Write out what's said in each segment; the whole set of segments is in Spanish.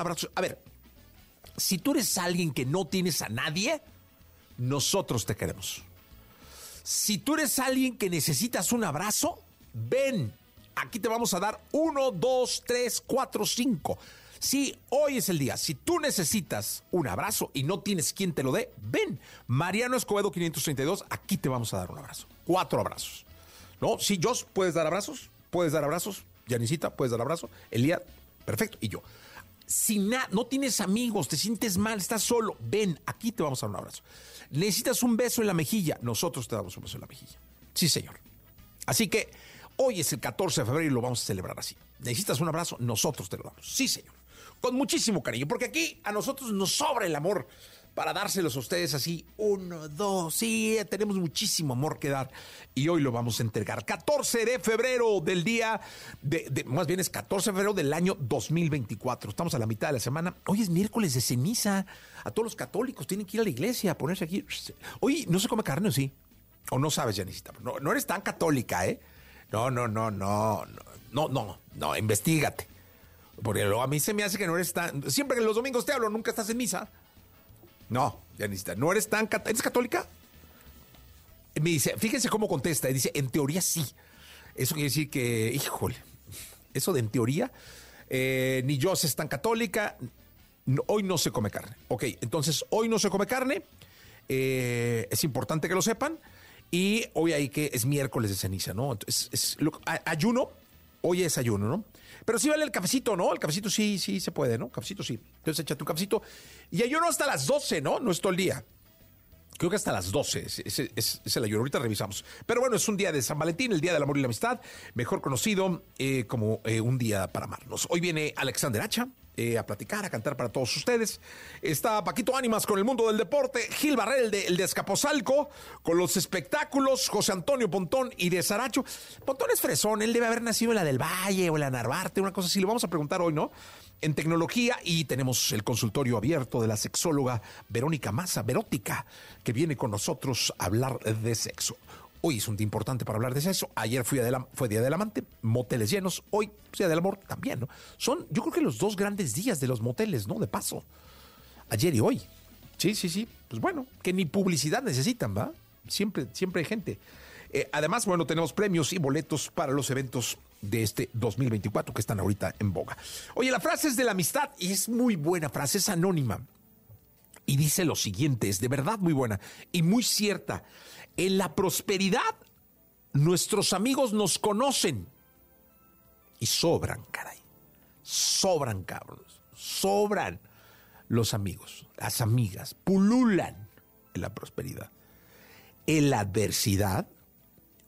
abrazo. A ver, si tú eres alguien que no tienes a nadie, nosotros te queremos. Si tú eres alguien que necesitas un abrazo, ven. Aquí te vamos a dar uno, dos, tres, cuatro, cinco. Si hoy es el día, si tú necesitas un abrazo y no tienes quien te lo dé, ven. Mariano Escobedo 532, aquí te vamos a dar un abrazo. Cuatro abrazos. ¿No? Si Jos, ¿puedes dar abrazos? ¿Puedes dar abrazos? Yanisita, ¿puedes dar abrazo? Elías, perfecto. Y yo. Si no tienes amigos, te sientes mal, estás solo, ven, aquí te vamos a dar un abrazo. Necesitas un beso en la mejilla, nosotros te damos un beso en la mejilla. Sí, señor. Así que hoy es el 14 de febrero y lo vamos a celebrar así. Necesitas un abrazo, nosotros te lo damos. Sí, señor con muchísimo cariño, porque aquí a nosotros nos sobra el amor para dárselos a ustedes así, uno, dos, sí, tenemos muchísimo amor que dar y hoy lo vamos a entregar. 14 de febrero del día, de, más bien es 14 de febrero del año 2024. Estamos a la mitad de la semana. Hoy es miércoles de ceniza. A todos los católicos tienen que ir a la iglesia a ponerse aquí. Hoy no se come carne o sí. O no sabes, Janisita. No, no eres tan católica, ¿eh? No, no, no, no, no, no, no, investigate. Porque a mí se me hace que no eres tan. Siempre que los domingos te hablo, nunca estás en misa. No, ya necesitas. ¿No eres tan. ¿Eres católica? Me dice, fíjense cómo contesta. Y dice, en teoría sí. Eso quiere decir que, híjole, eso de en teoría, eh, ni yo es tan católica. hoy no se come carne. Ok, entonces hoy no se come carne. Eh, es importante que lo sepan. Y hoy hay que es miércoles de ceniza, ¿no? Entonces, es, ayuno, hoy es ayuno, ¿no? Pero sí vale el cafecito, ¿no? El cafecito sí, sí se puede, ¿no? Cafecito sí. Entonces echa tu cafecito. Y ayuno hasta las 12, ¿no? No es todo el día. Creo que hasta las 12 es, el ayuno. Ahorita revisamos. Pero bueno, es un día de San Valentín, el día del amor y la amistad, mejor conocido eh, como eh, un día para amarnos. Hoy viene Alexander Hacha, eh, a platicar, a cantar para todos ustedes. Está Paquito Ánimas con el mundo del deporte, Gil Barrel de, el de con los espectáculos, José Antonio Pontón y de Saracho. Pontón es fresón, él debe haber nacido en la del Valle o en la Narvarte, una cosa así. Lo vamos a preguntar hoy, ¿no? En tecnología y tenemos el consultorio abierto de la sexóloga Verónica Maza, Verótica, que viene con nosotros a hablar de sexo. Hoy es un día importante para hablar de eso. Ayer fue Día del Amante, moteles llenos. Hoy, Día del Amor también, ¿no? Son, yo creo que los dos grandes días de los moteles, ¿no? De paso. Ayer y hoy. Sí, sí, sí. Pues bueno, que ni publicidad necesitan, ¿va? Siempre, siempre hay gente. Eh, además, bueno, tenemos premios y boletos para los eventos de este 2024 que están ahorita en boga. Oye, la frase es de la amistad y es muy buena frase, es anónima. Y dice lo siguiente, es de verdad muy buena y muy cierta. En la prosperidad, nuestros amigos nos conocen. Y sobran, caray. Sobran, cabros. Sobran los amigos, las amigas. Pululan en la prosperidad. En la adversidad,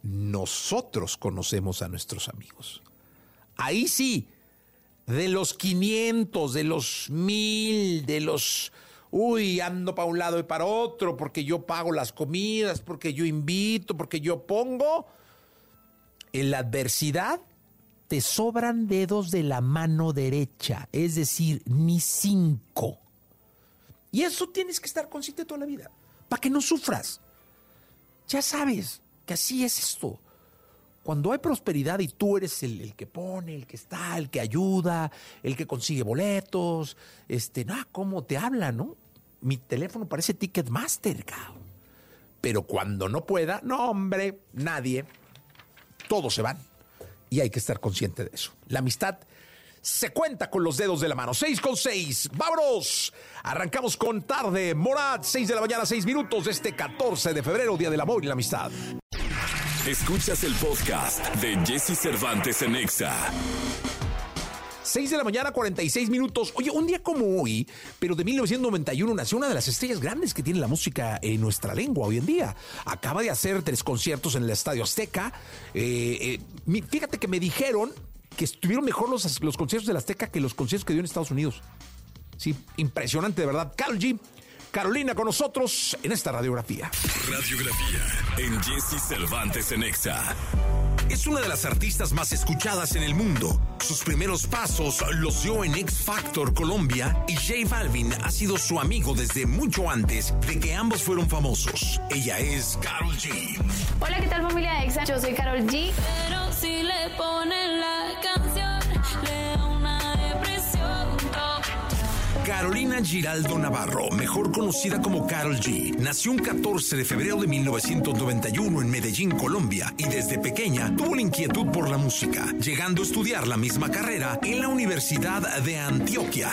nosotros conocemos a nuestros amigos. Ahí sí, de los 500, de los 1000, de los uy, ando para un lado y para otro, porque yo pago las comidas, porque yo invito, porque yo pongo. En la adversidad te sobran dedos de la mano derecha, es decir, ni cinco. Y eso tienes que estar consciente toda la vida, para que no sufras. Ya sabes que así es esto. Cuando hay prosperidad y tú eres el, que pone, el que está, el que ayuda, el que consigue boletos, este, no, cómo te habla, ¿no? Mi teléfono parece Ticketmaster, cabrón. Pero cuando no pueda, no, hombre, nadie. Todos se van. y hay que estar consciente de eso. La amistad se cuenta con los dedos de la mano. 6 con 6. ¡Vámonos! Arrancamos con tarde. Morad, 6 de la mañana, 6 minutos este 14 de febrero, Día del Amor y la Amistad. Escuchas el podcast de Jesse Cervantes en Exa. 6 de la mañana, 46 minutos. Oye, un día como hoy, pero de 1991, nació una de las estrellas grandes que tiene la música en nuestra lengua hoy en día. Acaba de hacer tres conciertos en el Estadio Azteca. Eh, eh, fíjate que me dijeron que estuvieron mejor los, los conciertos del Azteca que los conciertos que dio en Estados Unidos. Sí, impresionante, de verdad. Carol G. Carolina con nosotros en esta radiografía. Radiografía en Jesse Cervantes en Exa. Es una de las artistas más escuchadas en el mundo. Sus primeros pasos los dio en X Factor Colombia y J Balvin ha sido su amigo desde mucho antes de que ambos fueron famosos. Ella es Carol G. Hola, ¿qué tal familia de Exa? Yo soy Carol G. Pero si le ponen la canción, le Carolina Giraldo Navarro, mejor conocida como Carol G, nació un 14 de febrero de 1991 en Medellín, Colombia, y desde pequeña tuvo la inquietud por la música, llegando a estudiar la misma carrera en la Universidad de Antioquia.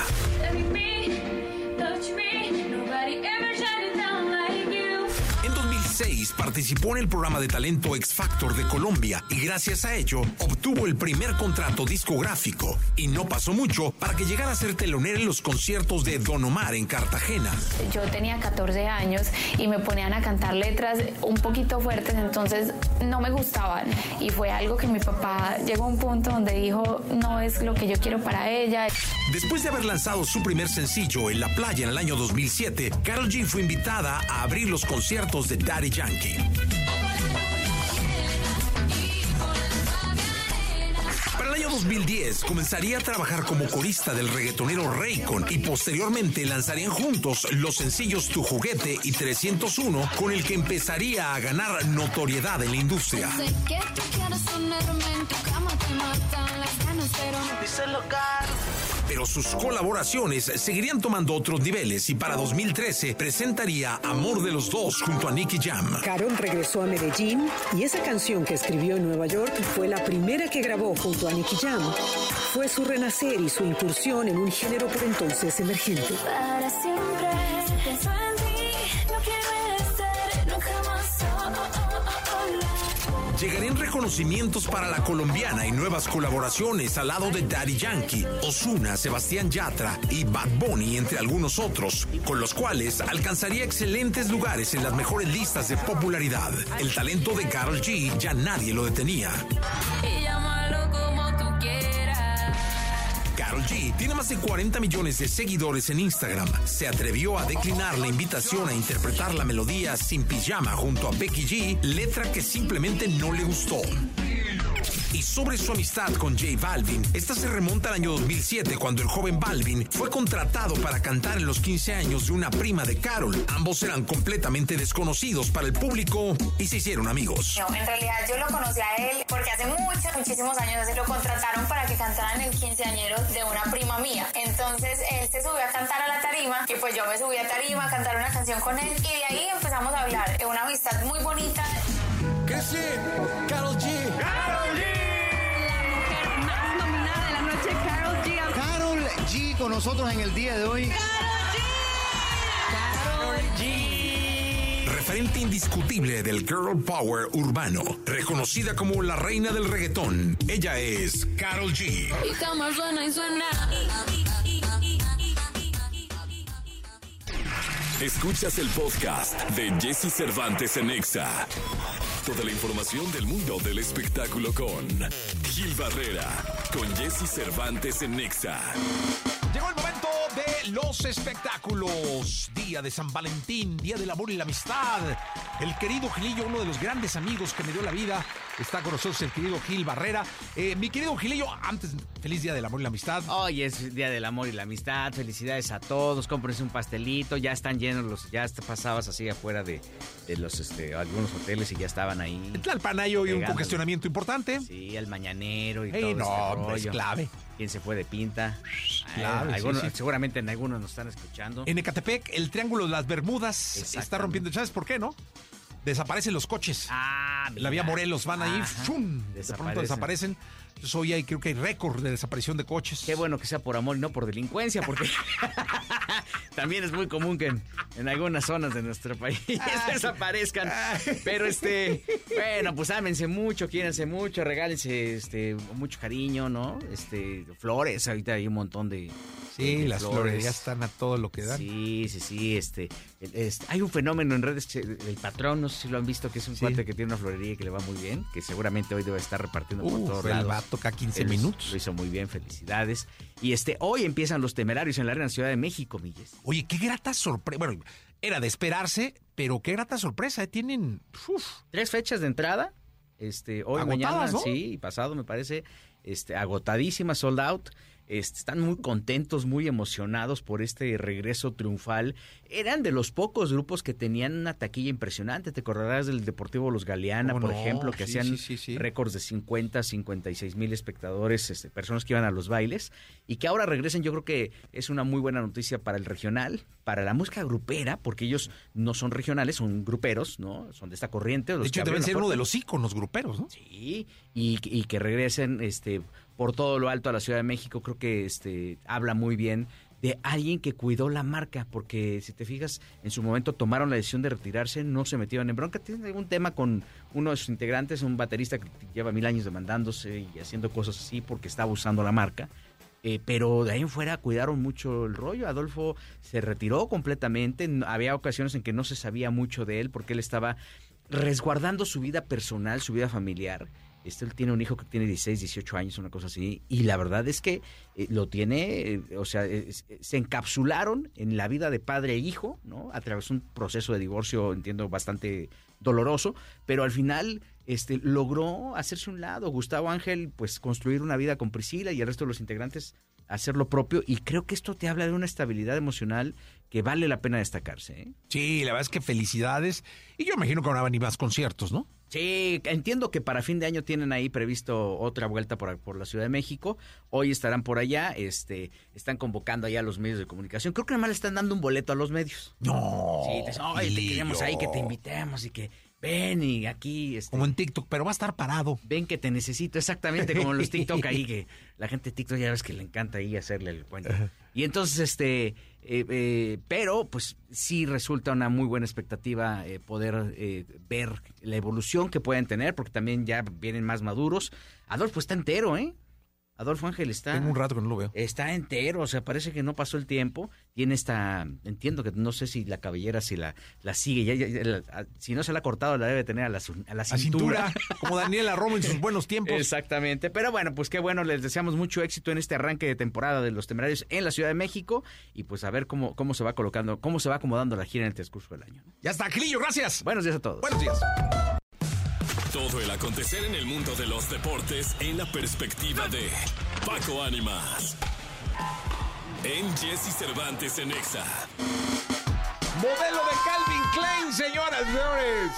Participó en el programa de talento X Factor de Colombia y gracias a ello obtuvo el primer contrato discográfico. Y no pasó mucho para que llegara a ser telonera en los conciertos de Don Omar en Cartagena. Yo tenía 14 años y me ponían a cantar letras un poquito fuertes, entonces no me gustaban. Y fue algo que mi papá llegó a un punto donde dijo, no es lo que yo quiero para ella. Después de haber lanzado su primer sencillo en la playa en el año 2007, Carol G fue invitada a abrir los conciertos de Daddy Yankee. Para el año 2010 comenzaría a trabajar como corista del reggaetonero Raycon y posteriormente lanzarían juntos los sencillos Tu Juguete y 301 con el que empezaría a ganar notoriedad en la industria pero sus colaboraciones seguirían tomando otros niveles y para 2013 presentaría Amor de los Dos junto a Nicky Jam. Carol regresó a Medellín y esa canción que escribió en Nueva York fue la primera que grabó junto a Nicky Jam. Fue su renacer y su incursión en un género por entonces emergente. Para siempre, llegarían reconocimientos para la colombiana y nuevas colaboraciones al lado de Daddy Yankee, Osuna, Sebastián Yatra y Bad Bunny, entre algunos otros, con los cuales alcanzaría excelentes lugares en las mejores listas de popularidad. El talento de Carol G ya nadie lo detenía. Tiene más de 40 millones de seguidores en Instagram. Se atrevió a declinar la invitación a interpretar la melodía Sin Pijama junto a Becky G, letra que simplemente no le gustó. Sobre su amistad con J Balvin, esta se remonta al año 2007 cuando el joven Balvin fue contratado para cantar en los 15 años de una prima de Carol. Ambos eran completamente desconocidos para el público y se hicieron amigos. No, en realidad yo lo conocí a él porque hace muchos, muchísimos años lo contrataron para que cantara en el quinceañero de una prima mía. Entonces él se subió a cantar a la tarima y pues yo me subí a tarima a cantar una canción con él y de ahí empezamos a hablar. Es una amistad muy bonita. ¿Qué sí? Carol G con nosotros en el día de hoy. Carol G. Referente indiscutible del girl power urbano, reconocida como la reina del reggaetón, ella es Carol G. Escuchas el podcast de Jesse Cervantes en Exa. Toda la información del mundo del espectáculo con Gil Barrera, con Jesse Cervantes en Nexa. Llegó el momento de los espectáculos. Día de San Valentín, Día del Amor y la Amistad. El querido Gilillo, uno de los grandes amigos que me dio la vida, está con nosotros el querido Gil Barrera. Eh, mi querido Gilillo, antes, feliz Día del Amor y la Amistad. Hoy es Día del Amor y la Amistad. Felicidades a todos. Cómprense un pastelito. Ya están llenos los, ya pasabas así afuera de, los este, algunos hoteles y ya estaban ahí. El Tlalpanayo y un congestionamiento importante. Sí, el mañanero y todo no, este Es clave. ¿Quién se fue de pinta? Seguramente en algunos nos están escuchando. En Ecatepec, el Triángulo de las Bermudas está rompiendo. ¿Sabes por qué, no? Desaparecen los coches. Ah, La vía Morelos van ahí, ¡fum! De pronto desaparecen. Entonces hoy hay, creo que hay récord de desaparición de coches. Qué bueno que sea por amor y no por delincuencia, porque también es muy común que en, algunas zonas de nuestro país desaparezcan. Pero este, bueno, pues ámense mucho, quiérense mucho, regálense este mucho cariño, ¿no? Este, flores, ahorita hay un montón de Sí, las flores. ya están a todo lo que dan. Sí, sí, sí. Este, hay un fenómeno en redes, el patrón, no sé si lo han visto, que es un cuate que tiene una florería que le va muy bien, que seguramente hoy debe estar repartiendo por todos lados. va a tocar 15 minutos. Lo hizo muy bien, felicidades. Y este, hoy empiezan los temerarios en la Arena Ciudad de México, Milles. Oye, qué grata sorpresa. Bueno, era de esperarse, pero qué grata sorpresa. ¿eh? Tienen tres fechas de entrada. Este, hoy, mañana, sí, y pasado me parece, este, agotadísima, sold out están muy contentos, muy emocionados por este regreso triunfal. Eran de los pocos grupos que tenían una taquilla impresionante. Te acordarás del Deportivo Los Galeana, por ejemplo, que hacían récords de 50, 56 mil espectadores, este, personas que iban a los bailes, y que ahora regresen. Yo creo que es una muy buena noticia para el regional, para la música grupera, porque ellos no son regionales, son gruperos, ¿no? Son de esta corriente. de hecho, deben ser uno de los íconos gruperos, ¿no? Sí, y, y que regresen, este por todo lo alto a la Ciudad de México, creo que este habla muy bien de alguien que cuidó la marca, porque si te fijas, en su momento tomaron la decisión de retirarse, no se metieron en bronca. Tienen algún tema con uno de sus integrantes, un baterista que lleva mil años demandándose y haciendo cosas así porque está abusando la marca. Eh, pero de ahí en fuera cuidaron mucho el rollo. Adolfo se retiró completamente. Había ocasiones en que no se sabía mucho de él porque él estaba resguardando su vida personal, su vida familiar este, él tiene un hijo que tiene 16, 18 años, una cosa así, y la verdad es que eh, lo tiene, eh, o sea, se encapsularon en la vida de padre e hijo, ¿no? A través de un proceso de divorcio, entiendo, bastante doloroso, pero al final este, logró hacerse un lado. Gustavo Ángel, pues, construir una vida con Priscila y el resto de los integrantes hacer lo propio, y creo que esto te habla de una estabilidad emocional que vale la pena destacarse. ¿eh? Sí, la verdad es que felicidades, y yo imagino que ahora van a más conciertos, ¿no? Sí, entiendo que para fin de año tienen ahí previsto otra vuelta por, por, la Ciudad de México. Hoy estarán por allá, este, están convocando allá a los medios de comunicación. Creo que además le están dando un boleto a los medios. No. Sí, te, te queremos ahí que te invitemos y que ven y aquí... Este, como en TikTok, pero va a estar parado. Ven que te necesito, exactamente como los TikTok ahí, que la gente de TikTok ya ves que le encanta ahí hacerle el cuento. Y entonces, este, eh, eh, pero pues sí resulta una muy buena expectativa eh, poder ver la evolución que pueden tener, porque también ya vienen más maduros. Adolfo está entero, ¿eh? Adolfo Ángel está. Tengo un rato que no lo veo. Está entero, o sea, parece que no pasó el tiempo. Tiene esta. Entiendo que no sé si la cabellera, si la, la sigue. Ya, si no se la ha cortado, la debe tener a la, a la cintura. como Daniela Romo en sus buenos tiempos. Exactamente. Pero bueno, pues qué bueno. Les deseamos mucho éxito en este arranque de temporada de los temerarios en la Ciudad de México. Y pues a ver cómo, cómo se va colocando, cómo se va acomodando la gira en el transcurso del año. Ya está, Gilillo, gracias. Buenos días a todos. Buenos días. Todo el acontecer en el mundo de los deportes en la perspectiva de Paco Ánimas. En Jesse Cervantes en Exa. Modelo de Calvin Klein, señoras y señores.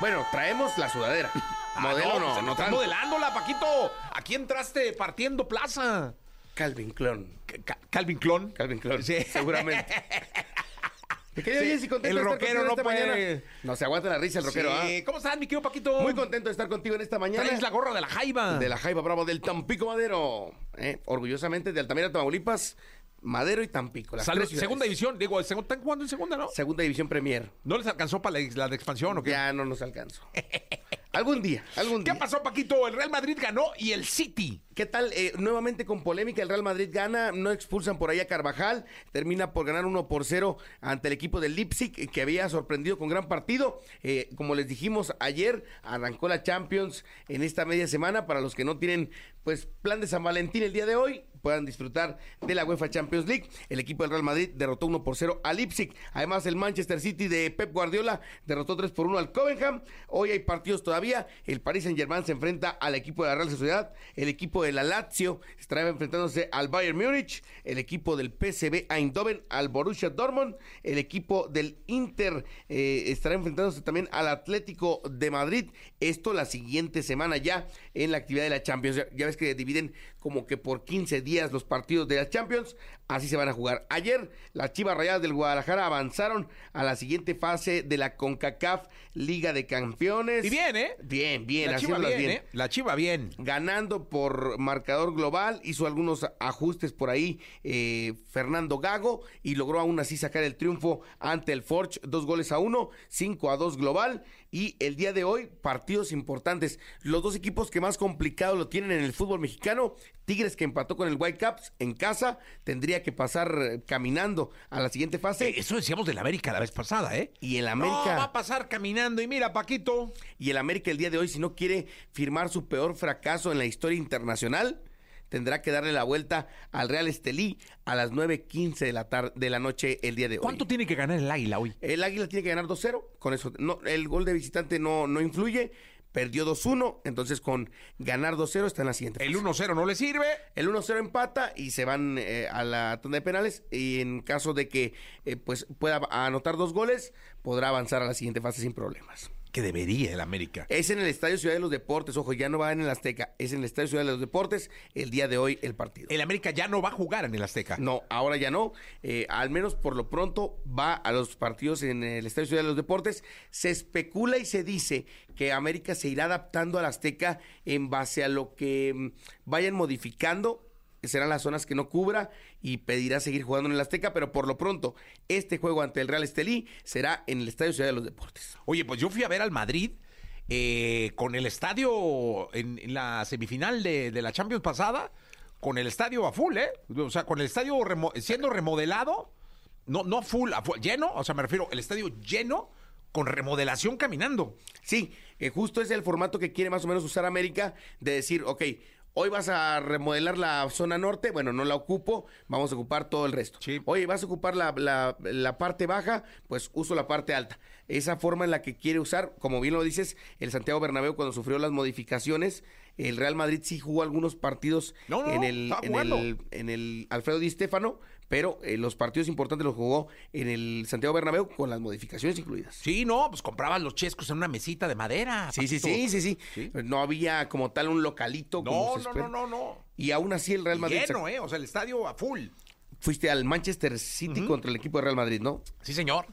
Bueno, traemos la sudadera. Ah, Modelo no, no, no, estás modelándola, Paquito. Aquí entraste partiendo plaza. Calvin Clon. Calvin Clon. Calvin Clon, sí. seguramente. el rockero no puede. No se aguanta la risa el rockero. Sí. ¿ah? ¿Cómo estás, mi querido Paquito? Muy contento de estar contigo en esta mañana. Es la gorra de la Jaiba. De la Jaiba Bravo del Tampico Madero. ¿eh? Orgullosamente de Altamira, Tamaulipas. Madero y Tampico. segunda división, digo, ¿están jugando en segunda, no? Segunda división Premier. ¿No les alcanzó para la, de expansión o qué? Ya no nos alcanzó. algún día, algún día. ¿Qué pasó, Paquito? El Real Madrid ganó y el City. ¿Qué tal? Eh, nuevamente con polémica, el Real Madrid gana, no expulsan por ahí a Carvajal, termina por ganar 1 por 0 ante el equipo del Leipzig, que había sorprendido con gran partido. Eh, como les dijimos ayer, arrancó la Champions en esta media semana. Para los que no tienen pues plan de San Valentín el día de hoy, puedan disfrutar de la UEFA Champions League. El equipo del Real Madrid derrotó 1 por 0 al Leipzig. Además, el Manchester City de Pep Guardiola derrotó 3 por 1 al Covenham. Hoy hay partidos todavía. El Paris Saint-Germain se enfrenta al equipo de la Real Sociedad. El equipo de la Lazio estará enfrentándose al Bayern Múnich. El equipo del PSV Eindhoven al Borussia Dortmund. El equipo del Inter eh, estará enfrentándose también al Atlético de Madrid. Esto la siguiente semana ya en la actividad de la Champions. Ya, ves que dividen como que por 15 días los partidos de la Champions, así se van a jugar. Ayer las Chivas Rayadas del Guadalajara avanzaron a la siguiente fase de la CONCACAF Liga de Campeones. Y bien, ¿eh? Bien, bien, La Chiva bien. ¿eh? La Chiva bien. Ganando por marcador global, hizo algunos ajustes por ahí eh, Fernando Gago y logró aún así sacar el triunfo ante el Forge, dos goles a uno, cinco a dos global. Y el día de hoy, partidos importantes. Los dos equipos que más complicado lo tienen en el fútbol mexicano. Tigres que empató con el Whitecaps en casa, tendría que pasar eh, caminando a la siguiente fase. Eh, Eso decíamos del América la vez pasada, ¿eh? Y el No, América. va a pasar caminando. Y mira, Paquito. Y el América el día de hoy, si no quiere firmar su peor fracaso en la historia internacional, tendrá que darle la vuelta al Real Estelí a las 9.15 de la tarde de la noche el día de hoy. ¿Cuánto tiene que ganar el Águila hoy? El Águila tiene que ganar 2-0, con eso no, el gol de visitante no, no influye, perdió 2-1, entonces con ganar 2-0 está en la siguiente. El fase. 1-0 no le sirve. El 1-0 empata y se van eh, a la tanda de penales y en caso de que eh, pues pueda anotar dos goles, podrá avanzar a la siguiente fase sin problemas. Que debería el América. Es en el Estadio Ciudad de los Deportes, ojo, ya no va en el Azteca, es en el Estadio Ciudad de los Deportes el día de hoy el partido. El América ya no va a jugar en el Azteca. No, ahora ya no. Eh, al menos por lo pronto va a los partidos en el Estadio Ciudad de los Deportes. Se especula y se dice que América se irá adaptando al Azteca en base a lo que mm, vayan modificando. Serán las zonas que no cubra y pedirá seguir jugando en el Azteca, pero por lo pronto este juego ante el Real Estelí será en el Estadio Ciudad de los Deportes. Oye, pues yo fui a ver al Madrid eh, con el estadio en, en la semifinal de, de la Champions pasada, con el estadio a full, ¿eh? O sea, con el estadio remo- siendo remodelado, no, no full, a full, lleno, o sea, me refiero, el estadio lleno con remodelación caminando. Sí, eh, justo es el formato que quiere más o menos usar América, de decir, ok, hoy vas a remodelar la zona norte, bueno, no la ocupo, vamos a ocupar todo el resto. Sí. Oye, vas a ocupar la, la- la parte baja, pues uso la parte alta. Esa forma en la que quiere usar, como bien lo dices, el Santiago Bernabéu cuando sufrió las modificaciones, el Real Madrid sí jugó algunos partidos No, no, en, el, en, el, en el Alfredo Di Stéfano, pero eh, los partidos importantes los jugó en el Santiago Bernabéu con las modificaciones incluidas. Sí, no, pues comprabas los chescos en una mesita de madera. Sí, sí, sí, sí, sí, Sí. No había como tal un localito. No, no, no, no, no. Y aún así el Real Madrid... Lleno, ¿eh? O sea, el estadio a full. Fuiste al Manchester City contra el equipo de Real Madrid, ¿no? Sí, señor.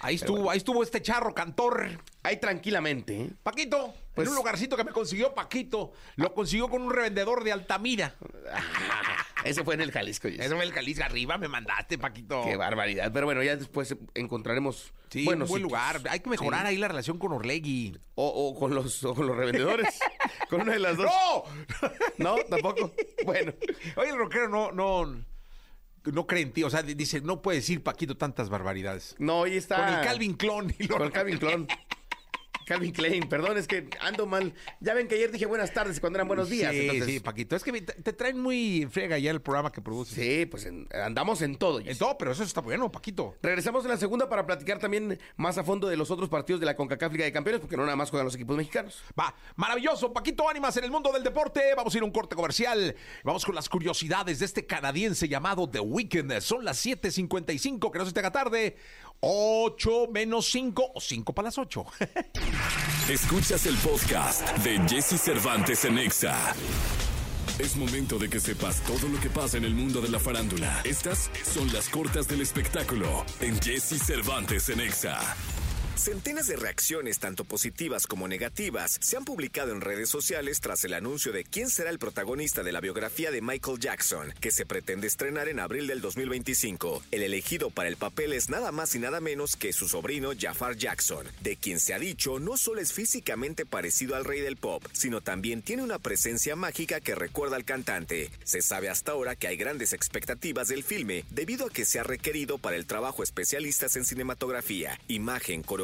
Ahí estuvo, ahí estuvo este charro cantor. Ahí tranquilamente, ¿eh? Paquito, Pues- en un lugarcito que me consiguió Paquito, lo consiguió con un revendedor de Altamira. Ese fue en el Jalisco. Eso fue el Jalisco arriba, me mandaste, Paquito. Qué barbaridad. Pero bueno, ya después encontraremos Sí, buenos un buen sitios. lugar. Hay que mejorar Sí. ahí la relación con Orlegui. O, o con los, o con los revendedores. con una de las dos. ¡No! ¿No? ¿Tampoco? Bueno. Oye, el rockero no, no, no cree en ti. O sea, dice, no puede decir Paquito tantas barbaridades. No, hoy está... Con el Calvin Clon. y lo- Con el Calvin Klein. Calvin Klein, perdón, es que ando mal. Ya ven que ayer dije buenas tardes cuando eran buenos días. Sí, entonces- sí, Paquito. Es que te, te traen muy frega ya el programa que produces. Sí, pues en- andamos en todo. En todo, pero eso está bueno, Paquito. Regresamos en la segunda para platicar también más a fondo de los otros partidos de la CONCACAF Liga de Campeones, porque no nada más juegan los equipos mexicanos. Va, maravilloso, Paquito Ánimas en el mundo del deporte. Vamos a ir a un corte comercial. Vamos con las curiosidades de este canadiense llamado The Weeknd. Son las 7:55, que no se te haga tarde. 8 menos 5 o 5 para las 8. Escuchas el podcast de Jesse Cervantes en Exa. Es momento de que sepas todo lo que pasa en el mundo de la farándula. Estas son las cortas del espectáculo en Jesse Cervantes en Exa. Centenas de reacciones, tanto positivas como negativas, se han publicado en redes sociales tras el anuncio de quién será el protagonista de la biografía de Michael Jackson, que se pretende estrenar en abril del 2025. El elegido para el papel es nada más y nada menos que su sobrino Jafar Jackson, de quien se ha dicho no solo es físicamente parecido al rey del pop, sino también tiene una presencia mágica que recuerda al cantante. Se sabe hasta ahora que hay grandes expectativas del filme debido a que se ha requerido para el trabajo especialistas en cinematografía, imagen, coreografía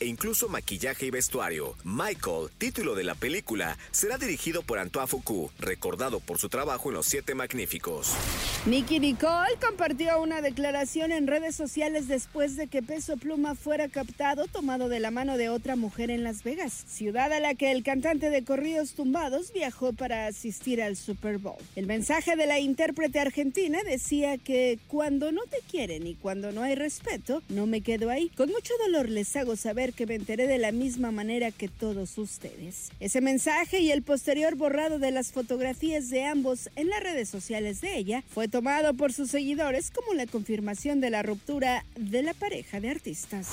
e incluso maquillaje y vestuario. Michael, título de la película, será dirigido por Antoine Foucault, recordado por su trabajo en Los Siete Magníficos. Nicky Nicole compartió una declaración en redes sociales después de que Peso Pluma fuera captado tomado de la mano de otra mujer en Las Vegas, ciudad a la que el cantante de corridos tumbados viajó para asistir al Super Bowl. El mensaje de la intérprete argentina decía que cuando no te quieren y cuando no hay respeto, no me quedo ahí. Con mucho dolor les hago saber que me enteré de la misma manera que todos ustedes. Ese mensaje y el posterior borrado de las fotografías de ambos en las redes sociales de ella fue tomado por sus seguidores como la confirmación de la ruptura de la pareja de artistas.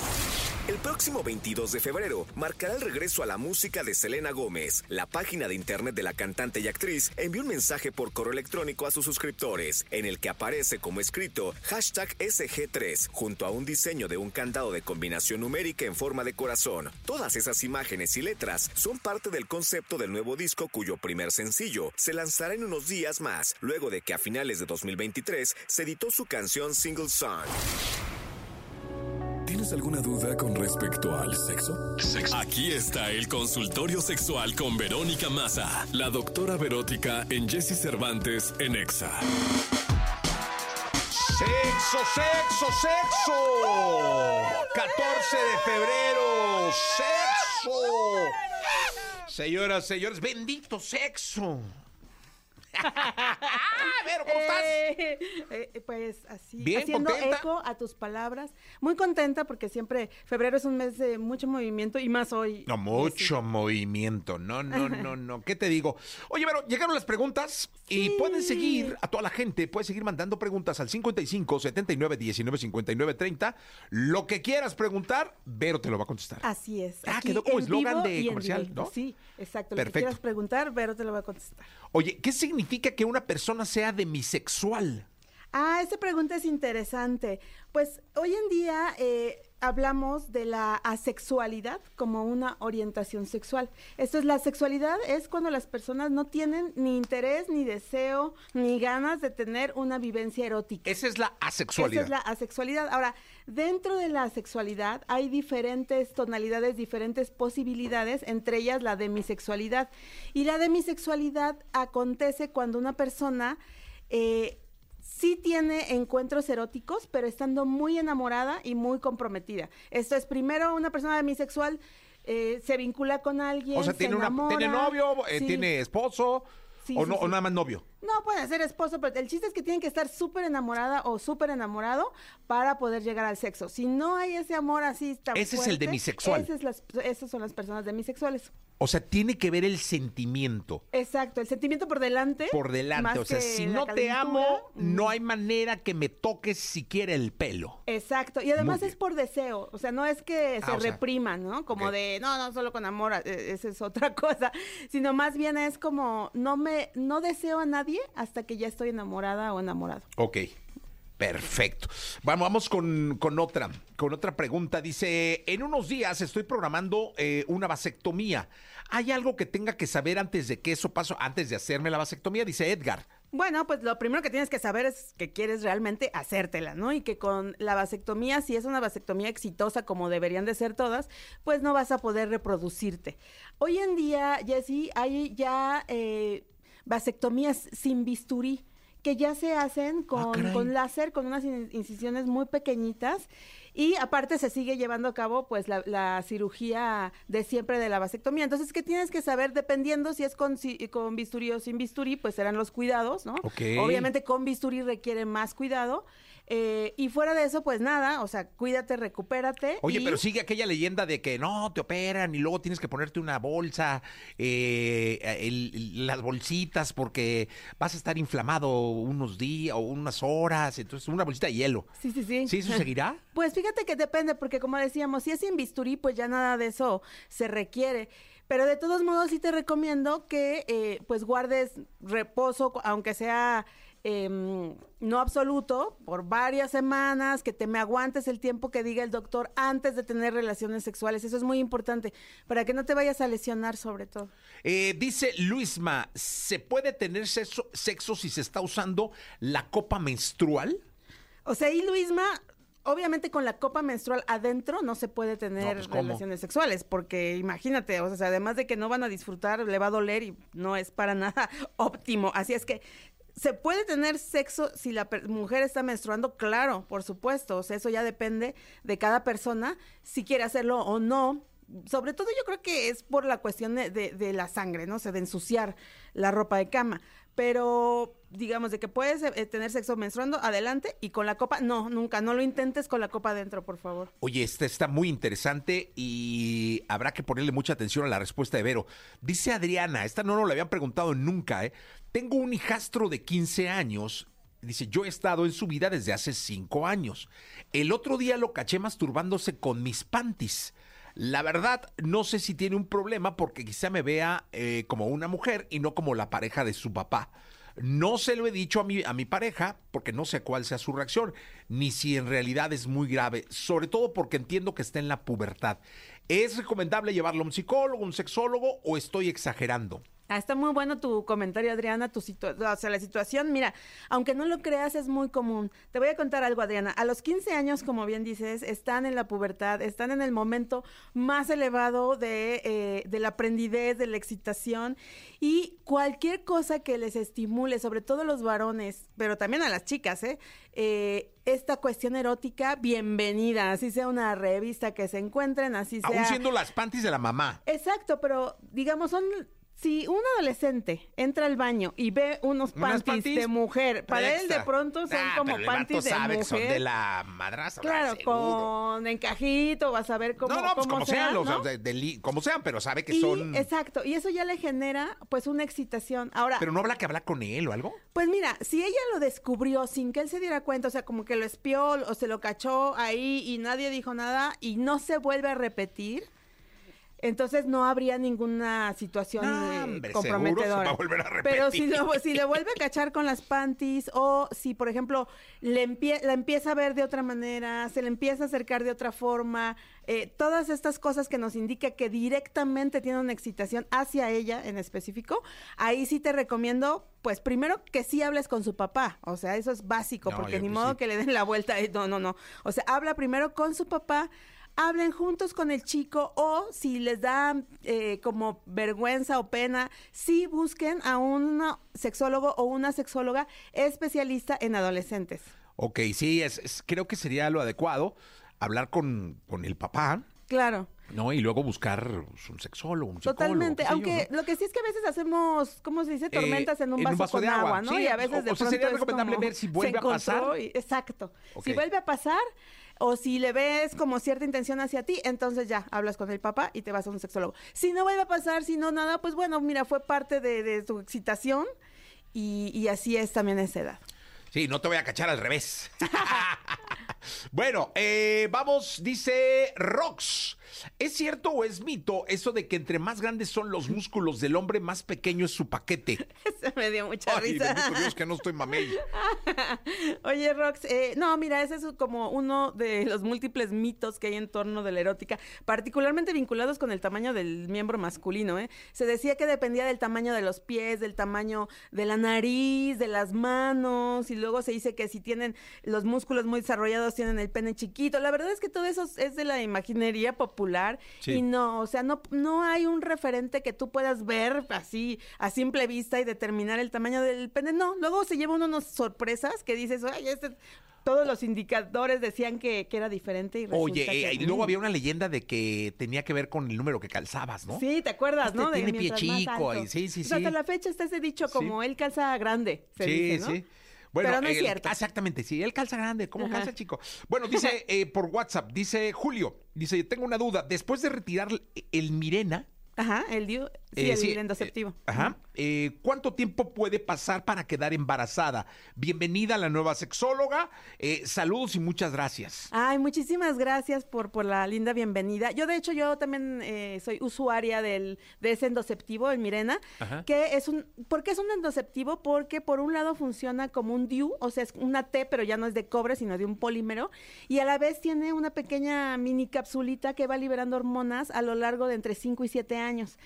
El próximo 22 de febrero marcará el regreso a la música de Selena Gómez. La página de internet de la cantante y actriz envió un mensaje por correo electrónico a sus suscriptores, en el que aparece como escrito hashtag SG3, junto a un diseño de un candado de combinación numérica en forma de corazón. Todas esas imágenes y letras son parte del concepto del nuevo disco cuyo primer sencillo se lanzará en unos días más, luego de que a finales de 2023 se editó su canción Single Song. ¿Tienes alguna duda con respecto al sexo? Aquí está el consultorio sexual con Verónica Massa, la doctora Verótica en Jesse Cervantes en Exa. Sexo, sexo, sexo. 14 de febrero, sexo. Señoras, señores, bendito sexo. Vero, ¿cómo estás? Eh, eh, pues así, Bien, haciendo contenta. eco a tus palabras. Muy contenta porque siempre febrero es un mes de mucho movimiento y más hoy. No, mucho movimiento. No, no, no, no. ¿Qué te digo? Oye, pero llegaron las preguntas y pueden seguir a toda la gente, puedes seguir mandando preguntas al 55 79 19 59 30. Lo que quieras preguntar, Vero te lo va a contestar. Así es. Ah, quedó como eslogan de comercial. ¿no? Sí, exacto. Lo que Perfecto. quieras preguntar, Vero te lo va a contestar. Oye, ¿qué significa que una persona sea demisexual? Ah, esa pregunta es interesante. Pues hoy en día eh, hablamos de la asexualidad como una orientación sexual. Esto es la sexualidad, es cuando las personas no tienen ni interés, ni deseo, ni ganas de tener una vivencia erótica. Esa es la asexualidad. Esa es la asexualidad. Ahora, dentro de la asexualidad hay diferentes tonalidades, diferentes posibilidades, entre ellas la demisexualidad. Y la demisexualidad acontece cuando una persona eh, sí tiene encuentros eróticos, pero estando muy enamorada y muy comprometida. Esto es, primero, una persona demisexual eh, se vincula con alguien. O sea, se tiene, una, tiene novio, eh, sí. tiene esposo, Sí, o, sí, no, o nada más novio. No, puede ser esposo, pero el chiste es que tienen que estar súper enamorada o súper enamorado para poder llegar al sexo. Si no hay ese amor así tan Ese es el demisexual. ese es las- esas son las personas demisexuales. O sea, tiene que ver el sentimiento Exacto, el sentimiento por delante. por delante. O sea, si no te amo, no hay manera que me toques siquiera el pelo. Exacto, y además es por deseo, o sea, no es que Ah, se sea, repriman, ¿no? Como de, no, no, solo con amor, eh, esa es otra cosa, sino más bien es como, no me, no deseo a nadie hasta que ya estoy enamorada o enamorado. Ok. Perfecto. Bueno, vamos con, con otra, con otra pregunta. Dice, en unos días estoy programando eh, una vasectomía. ¿Hay algo que tenga que saber antes de que eso pase, antes de hacerme la vasectomía? Dice Edgar. Bueno, pues lo primero que tienes que saber es que quieres realmente hacértela, ¿no? Y que con la vasectomía, si es una vasectomía exitosa como deberían de ser todas, pues no vas a poder reproducirte. Hoy en día, Jessy, hay ya eh, vasectomías sin bisturí que ya se hacen con, caray. con láser, con unas in- incisiones muy pequeñitas. Y aparte se sigue llevando a cabo pues la, la cirugía de siempre de la vasectomía. Entonces, ¿qué tienes que saber? Dependiendo si es con, si- con bisturí o sin bisturí, pues serán los cuidados, ¿no? Ok. Obviamente con bisturí requiere más cuidado. Eh, y fuera de eso, pues nada, o sea, cuídate, recupérate. Oye, y- pero sigue aquella leyenda de que no, te operan y luego tienes que ponerte una bolsa, eh, el- las bolsitas, porque vas a estar inflamado unos días o unas horas, entonces una bolsita de hielo. Sí, sí, sí. ¿Sí, eso seguirá? Pues fíjate que depende, porque como decíamos, si es sin bisturí, pues ya nada de eso se requiere. Pero de todos modos sí te recomiendo que eh, pues guardes reposo, aunque sea em, no absoluto, por varias semanas, que te me aguantes el tiempo que diga el doctor antes de tener relaciones sexuales. Eso es muy importante, para que no te vayas a lesionar sobre todo. Eh, dice Luisma, ¿se puede tener sexo, sexo si se está usando la copa menstrual? O sea, y Luisma, obviamente con la copa menstrual adentro no se puede No, tener pues, relaciones sexuales, porque imagínate, o sea, además de que no van a disfrutar, le va a doler y no es para nada óptimo. Así es que se puede tener sexo si la mujer está menstruando, claro, por supuesto, o sea, eso ya depende de cada persona si quiere hacerlo o no. Sobre todo yo creo que es por la cuestión de, de- de la sangre, ¿no? O sea, de ensuciar la ropa de cama. pero digamos de que puedes eh, tener sexo menstruando, adelante, y con la copa, no, nunca, no lo intentes con la copa adentro, por favor. Oye, este está muy interesante y habrá que ponerle mucha atención a la respuesta de Vero. Dice Adriana, esta no nos la habían preguntado nunca, ¿eh? Tengo un hijastro de 15 años. Dice, yo he estado en su vida desde hace 5 años. El otro día lo caché masturbándose con mis panties. La verdad, no sé si tiene un problema porque quizá me vea eh, como una mujer y no como la pareja de su papá. No se lo he dicho a mi, a mi pareja porque no sé cuál sea su reacción, ni si en realidad es muy grave, sobre todo porque entiendo que está en la pubertad. ¿Es recomendable llevarlo a un psicólogo, un sexólogo o estoy exagerando? Ah, está muy bueno tu comentario, Adriana, tu situación, o sea, la situación, mira, aunque no lo creas, es muy común. Te voy a contar algo, Adriana. A los 15 años, como bien dices, están en la pubertad, están en el momento más elevado de, eh, de la aprendidez, de la excitación, y cualquier cosa que les estimule, sobre todo los varones, pero también a las chicas, ¿eh? eh esta cuestión erótica, bienvenida, así sea una revista que se encuentren, así sea... Aún siendo las panties de la mamá. Exacto, pero digamos, son si un adolescente entra al baño y ve unos panties, de mujer, para él de pronto son como panties de mujer. son de la madrastra. Claro, con encajito, vas a ver cómo, no, no, pues como sean, como sean, pero sabe que son. Exacto, y eso ya le genera pues una excitación. Ahora. Pero no habla que habla con él o algo. Pues mira, si ella lo descubrió sin que él se diera cuenta, o sea, como que lo espió o se lo cachó ahí y nadie dijo nada y no se vuelve a repetir entonces no habría ninguna situación eh, comprometedora. Pero si, si le vuelve a cachar con las panties o si, por ejemplo, le la empieza a ver de otra manera, se le empieza a acercar de otra forma, eh, todas estas cosas que nos indica que directamente tiene una excitación hacia ella en específico, ahí sí te recomiendo, pues primero que sí hables con su papá, o sea, eso es básico, porque ni modo que le den la vuelta, no, no, no, o sea, habla primero con su papá hablen juntos con el chico o si les da eh, como vergüenza o pena, sí busquen a un sexólogo o una sexóloga especialista en adolescentes. Ok, sí, es, creo que sería lo adecuado hablar con, con el papá. Claro. No, y luego buscar pues, un sexólogo, un psicólogo. Totalmente, aunque lo que sí es que a veces hacemos, ¿cómo se dice? Tormentas en, un, vaso con de agua, ¿no? y a veces de o sea, sería recomendable ver si vuelve a pasar. exacto. Si vuelve a pasar, o si le ves como cierta intención hacia ti, entonces ya hablas con el papá y te vas a un sexólogo. Si no vuelve a pasar, si no nada, pues bueno, mira, fue parte de, de tu excitación y, y así es también esa edad. Sí, no te voy a cachar al revés. bueno, eh, vamos, dice Rox. ¿Es cierto o es mito eso de que entre más grandes son los músculos del hombre, más pequeño es su paquete? Se me dio mucha Ay, risa. Dios que no estoy mamey. Oye, Rox, eh, no, mira, ese es como uno de los múltiples mitos que hay en torno de la erótica, particularmente vinculados con el tamaño del miembro masculino. ¿eh? Se decía que dependía del tamaño de los pies, del tamaño de la nariz, de las manos, y luego se dice que si tienen los músculos muy desarrollados, tienen el pene chiquito. La verdad es que todo eso es de la imaginería popular y no, o sea, no, no hay un referente que tú puedas ver así a simple vista y determinar el tamaño del pene. No, luego se lleva uno unas sorpresas que dices, ay, este todos los indicadores decían que, era diferente. Y Oye, eh, y luego había una leyenda de que tenía que ver con el número que calzabas, ¿no? Sí, ¿te acuerdas, este no? Tiene pie chico. sí, sí, sí. hasta la fecha está ese dicho como él calza grande, se sí, Sí, bueno, Pero no es cierto. Exactamente, sí, él calza grande, ¿cómo calza chico? Bueno, dice eh, por WhatsApp, dice Julio, dice, tengo una duda, después de retirar el Mirena, Ajá, el DIU, sí, eh, el endoceptivo. Eh, ajá. Eh, ¿Cuánto tiempo puede pasar para quedar embarazada? Bienvenida a la nueva sexóloga. saludos y muchas gracias. Ay, muchísimas gracias por, por la linda bienvenida. Yo, de hecho, yo también soy usuaria del, de ese endoceptivo, el Mirena, que es un... ¿Por qué es un endoceptivo? Porque por un lado funciona como un DIU, o sea, es una T, pero ya no es de cobre, sino de un polímero, y a la vez tiene una pequeña mini capsulita que va liberando hormonas a lo largo de entre 5 y 7 años años.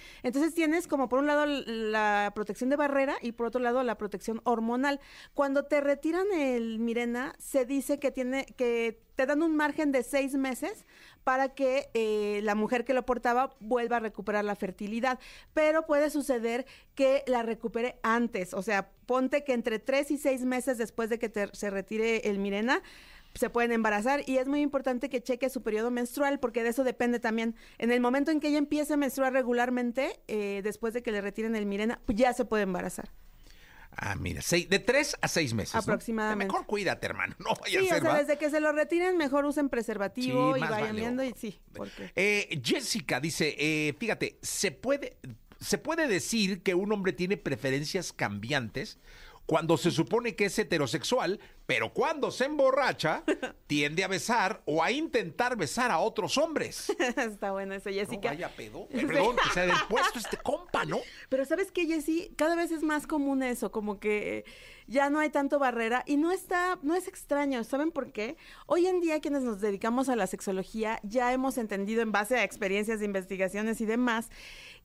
Tienes como por un lado la protección de barrera y por otro lado la protección hormonal. Cuando te retiran el Mirena, se dice que tiene que te dan un margen de seis meses para que eh, la mujer que lo portaba vuelva a recuperar la fertilidad. Pero puede suceder que la recupere antes. O sea, ponte que entre tres y seis meses después de que se retire el Mirena, se pueden embarazar y es muy importante que cheque su periodo menstrual porque de eso depende también. En el momento en que ella empiece a menstruar regularmente, eh, después de que le retiren el Mirena, pues ya se puede embarazar. Ah, mira, seis, de tres a seis meses. ¿no? Aproximadamente. Mejor cuídate, hermano. No vaya Sí, a o ser, sea, ¿va? desde que se lo retiren, mejor usen preservativo Sí, y vayan vale, viendo y sí. Porque... Eh, Jessica dice, eh, fíjate, se puede, se puede decir que un hombre tiene preferencias cambiantes cuando se supone que es heterosexual, pero cuando se emborracha, tiende a besar o a intentar besar a otros hombres. Está bueno eso, No Jessica. vaya pedo. Eh, Perdón, que se ha puesto este compa, ¿no? Pero sabes que Jessy, cada vez es más común eso, como que ya no hay tanto barrera y no está, no es extraño, ¿saben por qué? Hoy en día quienes nos dedicamos a la sexología ya hemos entendido en base a experiencias de investigaciones y demás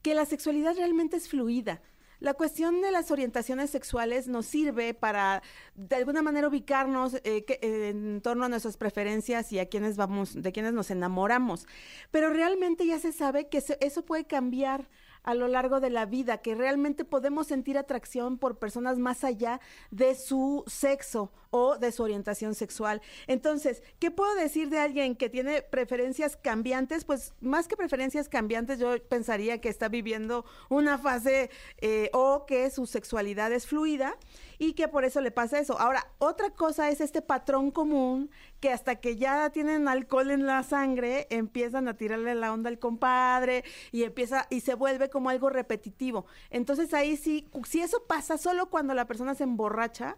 que la sexualidad realmente es fluida. La cuestión de las orientaciones sexuales nos sirve para, de alguna manera, ubicarnos eh, que- eh, en torno a nuestras preferencias y a quienes vamos, de quienes nos enamoramos. Pero realmente ya se sabe que eso puede cambiar a lo largo de la vida, que realmente podemos sentir atracción por personas más allá de su sexo o de su orientación sexual. Entonces, ¿qué puedo decir de alguien que tiene preferencias cambiantes? Pues más que preferencias cambiantes, yo pensaría que está viviendo una fase eh, o que su sexualidad es fluida y que por eso le pasa eso. Ahora, otra cosa es este patrón común que hasta que ya tienen alcohol en la sangre, empiezan a tirarle la onda al compadre y empieza y se vuelve como algo repetitivo. Entonces ahí sí, si eso pasa solo cuando la persona se emborracha,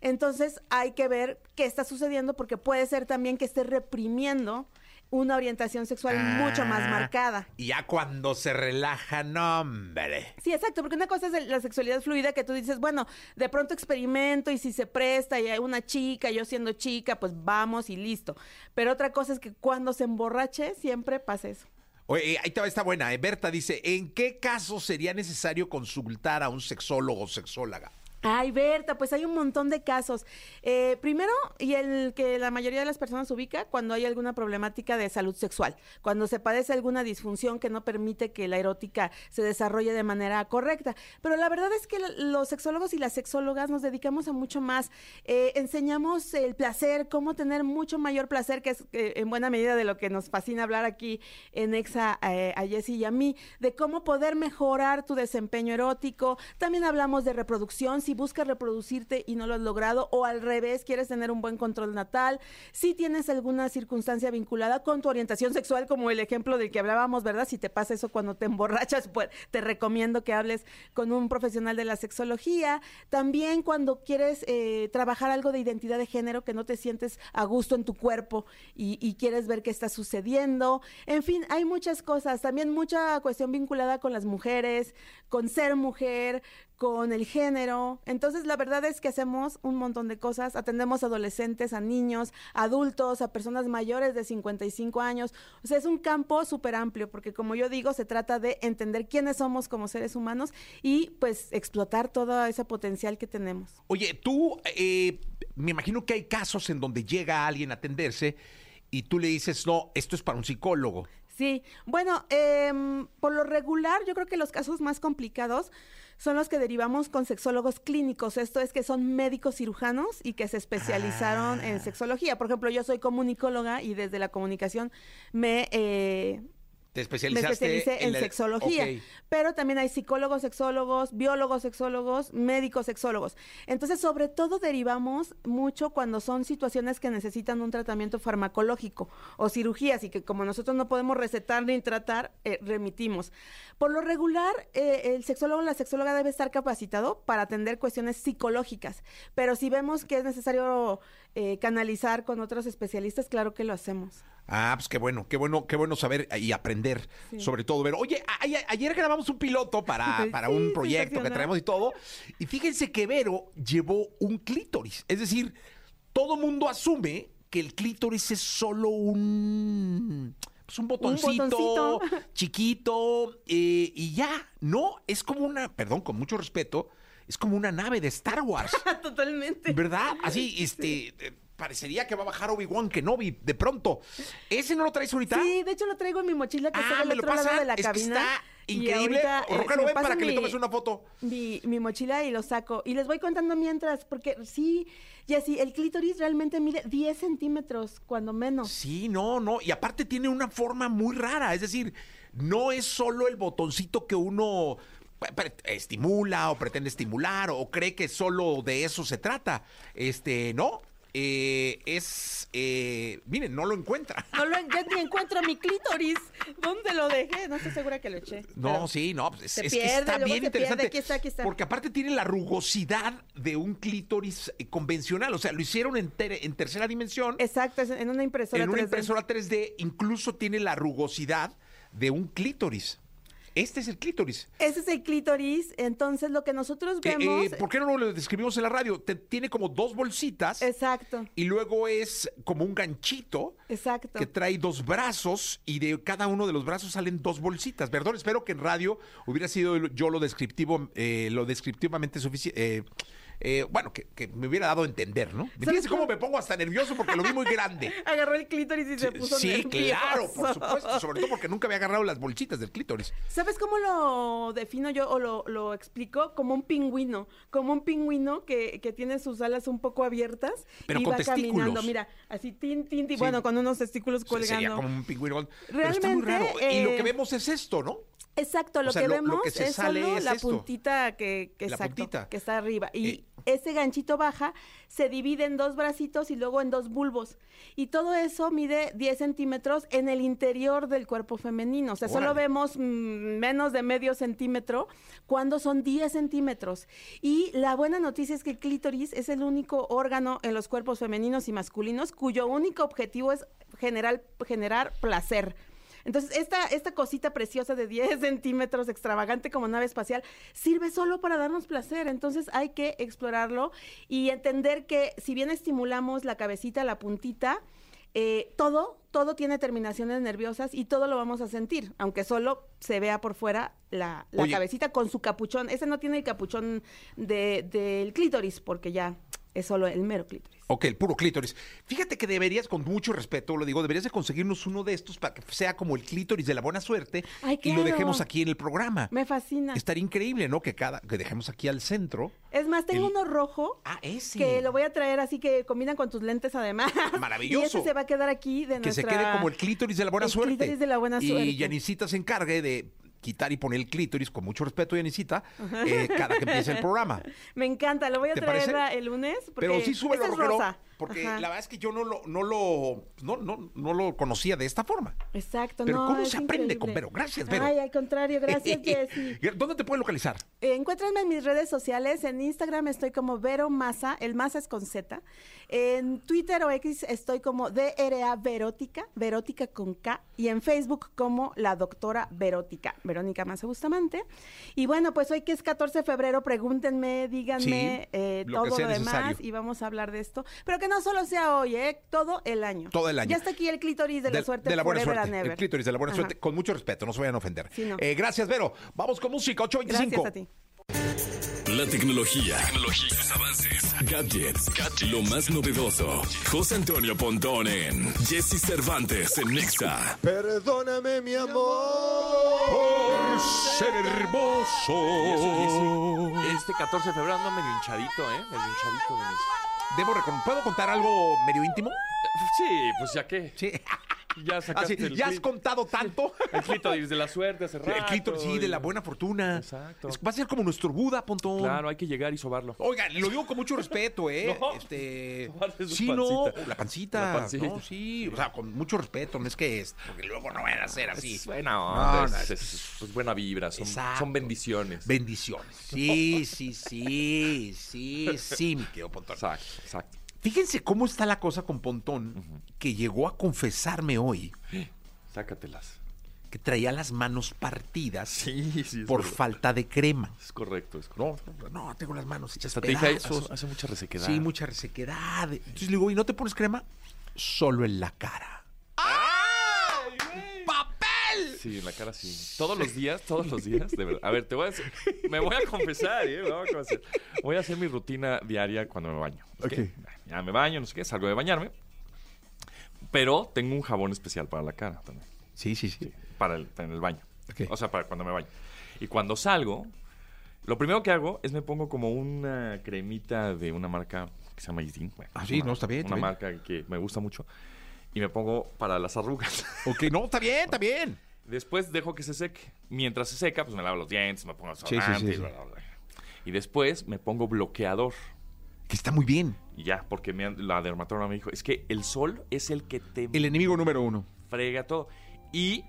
entonces hay que ver qué está sucediendo porque puede ser también que esté reprimiendo una orientación sexual mucho más Ah, marcada. Y ya cuando se relaja, no, hombre. Sí, exacto, porque una cosa es la sexualidad fluida que tú dices, bueno, de pronto experimento y si se presta y hay una chica, yo siendo chica, pues vamos y listo. Pero otra cosa es que cuando se emborrache, siempre pasa eso. Oye, eh, ahí te va esta buena. eh. Berta dice, ¿en qué caso sería necesario consultar a un sexólogo o sexóloga? Ay, Berta, pues hay un montón de casos. Eh, primero, y el que la mayoría de las personas ubica, cuando hay alguna problemática de salud sexual, cuando se padece alguna disfunción que no permite que la erótica se desarrolle de manera correcta. Pero la verdad es que los sexólogos y las sexólogas nos dedicamos a mucho más. Eh, enseñamos el placer, cómo tener mucho mayor placer, que es eh, en buena medida de lo que nos fascina hablar aquí en Exa eh, a Jessy y a mí, de cómo poder mejorar tu desempeño erótico. También hablamos de reproducción, si buscas reproducirte y no lo has logrado, o al revés, quieres tener un buen control natal, si tienes alguna circunstancia vinculada con tu orientación sexual, como el ejemplo del que hablábamos, ¿verdad? Si te pasa eso cuando te emborrachas, pues te recomiendo que hables con un profesional de la sexología. También cuando quieres eh, trabajar algo de identidad de género, que no te sientes a gusto en tu cuerpo y, y quieres ver qué está sucediendo. En fin, hay muchas cosas. También mucha cuestión vinculada con las mujeres, con ser mujer, con el género. Entonces, la verdad es que hacemos un montón de cosas. Atendemos a adolescentes, a niños, a adultos, a personas mayores de 55 años. O sea, es un campo súper amplio, porque como yo digo, se trata de entender quiénes somos como seres humanos y pues explotar todo ese potencial que tenemos. Oye, tú, eh, me imagino que hay casos en donde llega alguien a atenderse y tú le dices, no, esto es para un psicólogo. Sí, bueno, em, por lo regular, yo creo que los casos más complicados son los que derivamos con sexólogos clínicos. Esto es que son médicos cirujanos y que se especializaron Ah. en sexología. Por ejemplo, yo soy comunicóloga y desde la comunicación me... eh, Te me especialicé en la- sexología, pero también hay psicólogos sexólogos, biólogos sexólogos, médicos sexólogos. Entonces, sobre todo derivamos mucho cuando son situaciones que necesitan un tratamiento farmacológico o cirugías y que como nosotros no podemos recetar ni tratar, eh, remitimos. Por lo regular, eh, el sexólogo o la sexóloga debe estar capacitado para atender cuestiones psicológicas, pero si vemos que es necesario eh, canalizar con otros especialistas, claro que lo hacemos. Ah, pues qué bueno, qué bueno, qué bueno saber y aprender, Sí. sobre todo ver. Oye, a- ayer grabamos un piloto para, para un proyecto que traemos y todo, y fíjense que Vero llevó un clítoris, es decir, todo mundo asume que el clítoris es solo un pues un botoncito, botoncito. chiquito eh, y ya, no, es como una, perdón, con mucho respeto, es como una nave de Star Wars. Totalmente. ¿Verdad? Así, este, eh, parecería que va a bajar Obi-Wan Kenobi de pronto. ¿Ese no lo traes ahorita? Sí, de hecho lo traigo en mi mochila que está Ah, del me lo otro lado de la Es que está Y increíble. ahorita, eh, ven para que le tomes una foto. Mi, mi mochila y lo saco. Y les voy contando mientras, porque sí, Jessy, el clítoris realmente mide 10 centímetros, cuando menos. Sí, no, no. Y aparte tiene una forma muy rara. Es decir, no es solo el botoncito que uno estimula o pretende estimular o cree que solo de eso se trata. Este, no. Eh, es, eh, miren, no lo encuentra. No lo ya ni encuentro mi clítoris. ¿Dónde lo dejé? No estoy segura que lo eché. No, sí, no, pues, es, que está bien interesante. Aquí está, aquí está. Porque aparte tiene la rugosidad de un clítoris eh, convencional. O sea, lo hicieron en, en tercera dimensión. Exacto, en una impresora 3D. En una impresora 3D incluso tiene la rugosidad de un clítoris. Este es el clítoris. Este es el clítoris. Entonces, lo que nosotros vemos. Eh, ¿Por qué no lo describimos en la radio? tiene como dos bolsitas. Exacto. Y luego es como un ganchito. Exacto. Que trae dos brazos y de cada uno de los brazos salen dos bolsitas. Perdón, espero que en radio hubiera sido yo lo descriptivo, eh, lo descriptivamente suficiente. Eh, bueno, que, me hubiera dado a entender, ¿no? Fíjense cómo me pongo hasta nervioso porque lo vi muy grande. Agarró el clítoris y se puso Sí, claro, por supuesto. Sobre todo porque nunca había agarrado las bolsitas del clítoris. ¿Sabes cómo lo defino yo o lo, explico? Como un pingüino. Como un pingüino que, tiene sus alas un poco abiertas Pero y va caminando. Mira, así tin, tin, tin. Bueno, con unos testículos colgando. Sería como un pingüino. Realmente, está muy raro. y lo que eh, vemos es esto, ¿no? Exacto, lo que vemos es solo la puntita que, que, que está arriba. Y eh, ese ganchito baja se divide en dos bracitos y luego en dos bulbos. Y todo eso mide 10 centímetros en el interior del cuerpo femenino. O sea, solo vemos mm, menos de medio centímetro cuando son 10 centímetros. Y la buena noticia es que el clítoris es el único órgano en los cuerpos femeninos y masculinos cuyo único objetivo es generar, generar placer. Entonces, esta, esta cosita preciosa de 10 centímetros, extravagante como nave espacial, sirve solo para darnos placer. Entonces, hay que explorarlo y entender que si bien estimulamos la cabecita, la puntita, eh, todo, todo tiene terminaciones nerviosas y todo lo vamos a sentir, aunque solo se vea por fuera la, cabecita con su capuchón. Ese no tiene el capuchón del clítoris, porque ya es solo el mero clítoris. Ok, el puro clítoris. Fíjate que deberías, con mucho respeto, lo digo, deberías de conseguirnos uno de estos para que sea como el clítoris de la buena suerte y lo dejemos aquí en el programa. Me fascina. Estaría increíble, ¿no? Que cada, que dejemos aquí al centro. Es más, tengo uno rojo. Ah, ese. Que lo voy a traer así que combinan con tus lentes además. Maravilloso. Y ese se va a quedar aquí de Que se quede como el clítoris de la buena el suerte. Clítoris de la buena suerte. Y Yanisita se encargue de quitar y poner el clítoris, con mucho respeto, Yanisita, eh, cada que empiece el programa. Me encanta, lo voy a traer el lunes. Pero sí sube es rosa. Porque la verdad es que yo no lo, no lo, no, no, no lo conocía de esta forma. Exacto, Pero ¿cómo se aprende con Vero? Gracias, Vero. Ay, al contrario, gracias, Jessy. ¿Dónde te pueden localizar? Eh, encuéntranme en mis redes sociales. En Instagram estoy como Vero Masa, el Masa es con Z. En Twitter o X estoy como DRA Verótica, Verótica con K. Y en Facebook como la doctora Verótica, Verónica Masa Bustamante. Y bueno, pues hoy que es 14 de febrero, pregúntenme, díganme eh, todo lo, demás y vamos a hablar de esto. Pero que no solo sea hoy, ¿eh? Todo el año. Todo el año. Ya está aquí el clítoris de la suerte. De la buena suerte. El clítoris de la buena suerte. Con mucho respeto, no se vayan a ofender. Eh, gracias, Vero. Vamos con música, 825. Gracias a ti. La tecnología, tecnología, los avances, gadgets, gadgets, lo más novedoso. José Antonio Pontón en Jesse Cervantes en Nexa. Perdóname, mi amor, por ser hermoso. Este 14 de febrero ando medio hinchadito, ¿eh? Medio hinchadito de mis Debo ¿Puedo contar algo medio íntimo? Sí, pues ya qué. Sí. Ya sacaste ah, ¿Ya has contado tanto? El clítoris de la suerte hace rato. El clítoris, sí, de la buena fortuna. Exacto. va a ser como nuestro Buda, Pontón. Claro, hay que llegar y sobarlo. Oigan, lo digo con mucho respeto, ¿eh? este... Sí, no, la pancita. La pancita. No, sí, o sea, con mucho respeto, no es que es, porque luego no van a ser así. Es buena no, es, pues buena vibra, son, son, bendiciones. Bendiciones. Sí, sí, sí, sí, sí, mi querido Pontón. Exacto, exacto. Fíjense cómo está la cosa con Pontón, que llegó a confesarme hoy. Sácatelas. Que traía las manos partidas por falta de crema. Es correcto, es correcto. No, no, tengo las manos hechas pedazos. hace, mucha resequedad. Sí, mucha resequedad. Entonces le digo, ¿y no te pones crema? Solo en la cara. Sí, en la cara sí. Todos los días, todos los días, de verdad. A ver, te voy a decir, me voy a confesar, ¿eh? Voy a hacer mi rutina diaria cuando me baño. Okay ya me baño, no sé qué, salgo de bañarme. Pero tengo un jabón especial para la cara también. Sí, sí, sí. para el, en el baño. O sea, para cuando me baño. Y cuando salgo, lo primero que hago es me pongo como una cremita de una marca que se llama Isdin. ah, sí, no, está bien. Una marca que me gusta mucho. Y me pongo para las arrugas. Ok, no, está bien, está bien. Después dejo que se seque. Mientras se seca, pues me lavo los dientes, me pongo Sí, sí, sí, desodorante, sí. bla, bla, bla. Y después me pongo bloqueador. Que está muy bien. Y ya, porque me la dermatóloga me dijo, es que el sol es el que te El enemigo número uno. frega todo. Y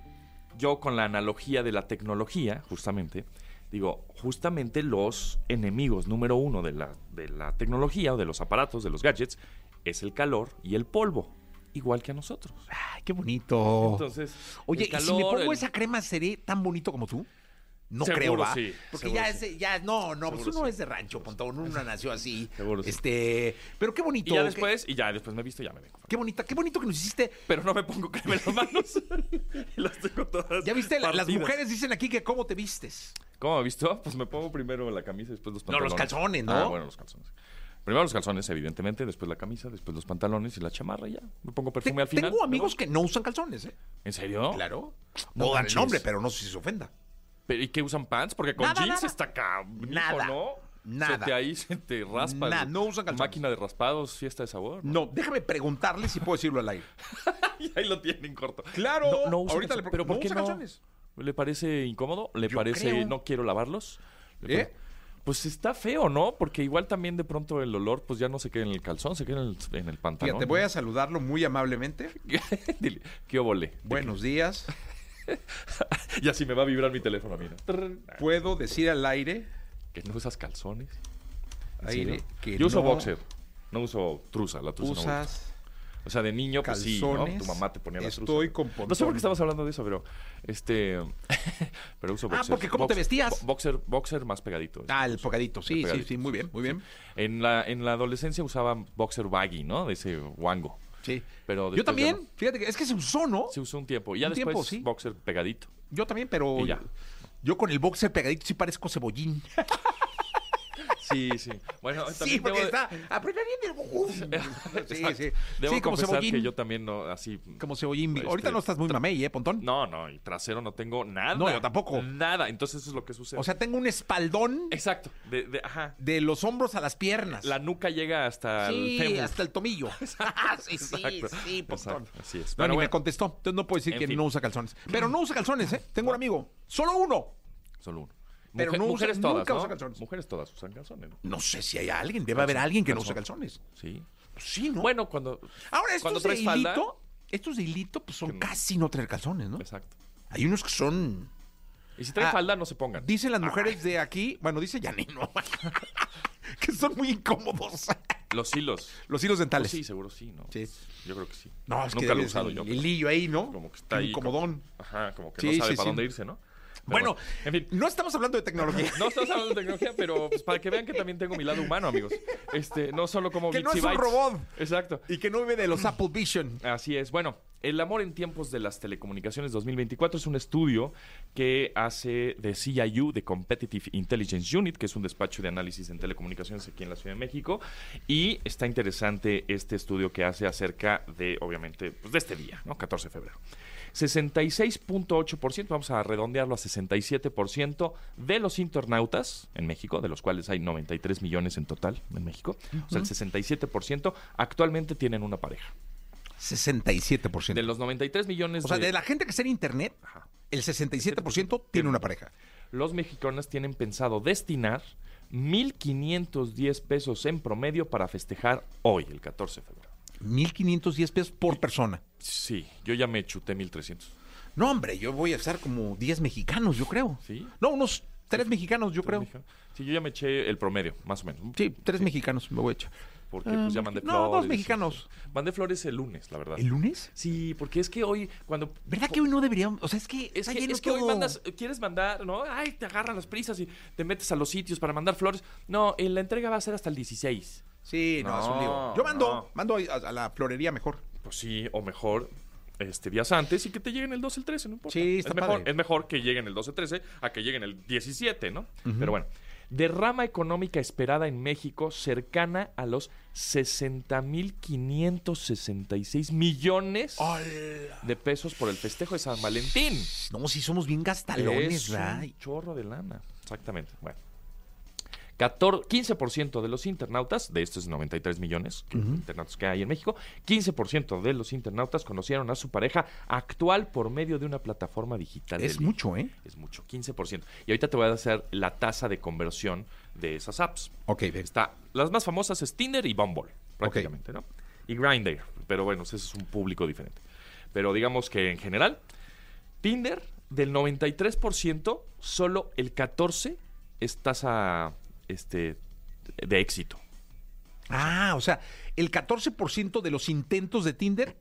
yo con la analogía de la tecnología, justamente, digo, justamente los enemigos número uno de la, de la tecnología o de los aparatos, de los gadgets, es el calor y el polvo, igual que a nosotros. Ay, qué bonito. Entonces, Oye, ¿y si me pongo el- esa crema seré tan bonito como tú? No Seguro creo, ¿va? sí, Porque ya sí. es, ya, no, no, pues uno sí. es de rancho, Pontón, uno nació así. Seguro sí. Este, pero qué bonito. Y ya después, y ya después me he visto y ya me vengo. Qué bonita, qué bonito que nos hiciste. Pero no me pongo crema en las manos. y las tengo todas. Ya viste, La- las mujeres dicen aquí que cómo te vistes. ¿Cómo me visto? Pues me pongo primero la camisa y después los No, pantalones. los calzones, ¿no? Ah, bueno, los calzones. Primero los calzones, evidentemente, después la camisa, después los pantalones y la chamarra y ya. Me pongo Te- perfume al final. tengo amigos que no usan calzones, ¿eh? ¿En serio? Claro. No No, dan el manches. nombre, pero no sé si se ofenda. ¿Pero, ¿Y qué usan pants? Porque con Nada, jeans nada. está acá. Nada. ¿no? Nada. Se te ahí se te raspa. Nada, el- no usan calzones. Máquina de raspados, fiesta de sabor. No, déjame preguntarle si puedo decirlo al aire. y ahí lo tienen corto. Claro, No, no usa ahorita calzones. le ¿Pero no por qué usa no? calzones. ¿Le parece incómodo? ¿Le Yo parece creo. no quiero lavarlos? ¿Le ¿Eh? pare- Pues está feo, ¿no? Porque igual también de pronto el olor pues ya no se queda en el calzón, se queda en el, en el pantalón. Fíjate, voy a saludarlo muy amablemente. Dile, ¿qué obole? Buenos días. Y así me va a vibrar mi teléfono a mí, ¿no? Puedo decir al aire, Que no usas calzones. ¿En aire, que Yo uso no boxer. No uso truza, la no gusta. usas O sea, de niño, pues sí. Tu mamá te ponía la. Estoy con No sé por qué estamos hablando de eso, pero este pero uso Ah, boxer. porque ¿cómo te vestías? bo- Boxer, boxer más pegadito. Ah, el pogadito. Sí, sí, pegadito. sí, muy bien, muy bien. En la en la adolescencia usaba boxer baggy, ¿no? De ese wango. Sí. Pero Yo ya también, fíjate que es que se usó, ¿no? Se usó un tiempo. Y ya Un después tiempo, sí. boxer pegadito. Yo también, pero Y ya. yo con el boxer pegadito sí parezco cebollín. Sí, sí. Bueno, Sí, porque debo de- está. Sí, sí. Debo Sí, como confesar que yo también no, así... Como cebollín. Este, Ahorita no estás muy mamey, ¿eh, Pontón? No, no, y trasero no tengo nada. No, yo tampoco. Nada, entonces eso es lo que sucede. O sea, tengo un espaldón Exacto, de, de- ajá. de los hombros a las piernas. La nuca llega hasta el sí, fémur. hasta el tomillo. sí, sí, Exacto, sí, Pontón. exacto, así es. No, Pero ni me bueno, contestó. Entonces no puedo decir En que fin. no usa calzones. Pero no usa calzones, ¿eh? Tengo un amigo. Solo uno. solo uno. Pero Mujer- no usa- mujeres todas, nunca ¿no? usa calzones. Mujeres todas usan calzones, ¿no? No sé si hay alguien. Debe haber alguien que no usa Calzón. calzones. Sí. Sí, ¿no? Bueno, cuando... Ahora, cuando estos de traes falda- hilito, estos de hilito, pues son Que no. casi no traer calzones, ¿no? Exacto. Hay unos que son... Y si traen Ah, falda, no se pongan. Dicen las mujeres de aquí, bueno, dice Yanino, que son muy incómodos. Los hilos. Los hilos Pues dentales. sí, seguro sí, ¿no? Sí. Yo creo que sí. No, es que Nunca lo he usado el yo. el pero hilillo ahí, ¿no? Como que está ahí. Incomodón. como- Ajá, como que Sí, no sabe sí, para sí. dónde irse, ¿no? Bueno, en fin. no estamos hablando de tecnología. No estamos hablando de tecnología, pero pues, para que vean que también tengo mi lado humano, amigos. Este, no solo como Que no es un bytes. robot. Exacto. Y que no vive de los Apple Vision. Así es. Bueno, el amor en tiempos de las telecomunicaciones 2024 es un estudio que hace de CIU, de Competitive Intelligence Unit, que es un despacho de análisis en telecomunicaciones aquí en la Ciudad de México. Y está interesante este estudio que hace acerca de, obviamente, pues, de este día, ¿no? 14 de febrero. 66.8%, vamos a redondearlo a 67% de los internautas en México, de los cuales hay 93 millones en total en México, o sea, el 67% actualmente tienen una pareja. 67%. De los 93 millones o sea, de, de la gente que está en internet, Ajá. el 67% tiene una pareja. los mexicanos tienen pensado destinar 1.510 pesos en promedio para festejar hoy, el 14 de febrero. 1.510 pesos por persona. Sí, yo ya me chuté 1.300. No, hombre, yo voy a estar como 10 mexicanos, yo creo. ¿Sí? No, unos 3 mexicanos, yo creo. Sí, yo ya me eché el promedio, más o menos. Sí, 3 mexicanos me voy a echar. Porque pues ya Ah, mandé no, flores. dos y- mexicanos. Mandé flores el lunes, la verdad. ¿El lunes? Sí, porque es que hoy, cuando... ¿Verdad que hoy no deberíamos? O sea, es que Es que, es que hoy mandas, quieres mandar, ¿no? Ay, te agarran las prisas y te metes a los sitios para mandar flores. No, la entrega va a ser hasta el 16. Sí, no, es un lío. Yo mando, no. mando a, a la florería mejor. Pues sí, o mejor este días antes y que te lleguen el 12, el 13, no importa. Sí, está es mejor, padre. es mejor que lleguen el 12, 13 a que lleguen el 17, ¿no? Pero bueno, derrama económica esperada en México cercana a los 60.566 millones de pesos por el festejo de San Valentín. No, si somos bien gastalones, es ¿verdad? un chorro de lana. Exactamente. Bueno. 14 15% de los internautas, de estos 93 millones de internautas que hay en México, 15% de los internautas conocieron a su pareja actual por medio de una plataforma digital. Es mucho, ¿eh? Es mucho, 15%. Y ahorita te voy a hacer la tasa de conversión de esas apps. Ok, ve. Está, las más famosas es Tinder y Bumble, prácticamente, ¿no? Y Grindr, pero bueno, ese es un público diferente. Pero digamos que en general, Tinder, del 93%, solo el 14% es tasa este, de éxito. Ah, o sea, el 14% de los intentos de Tinder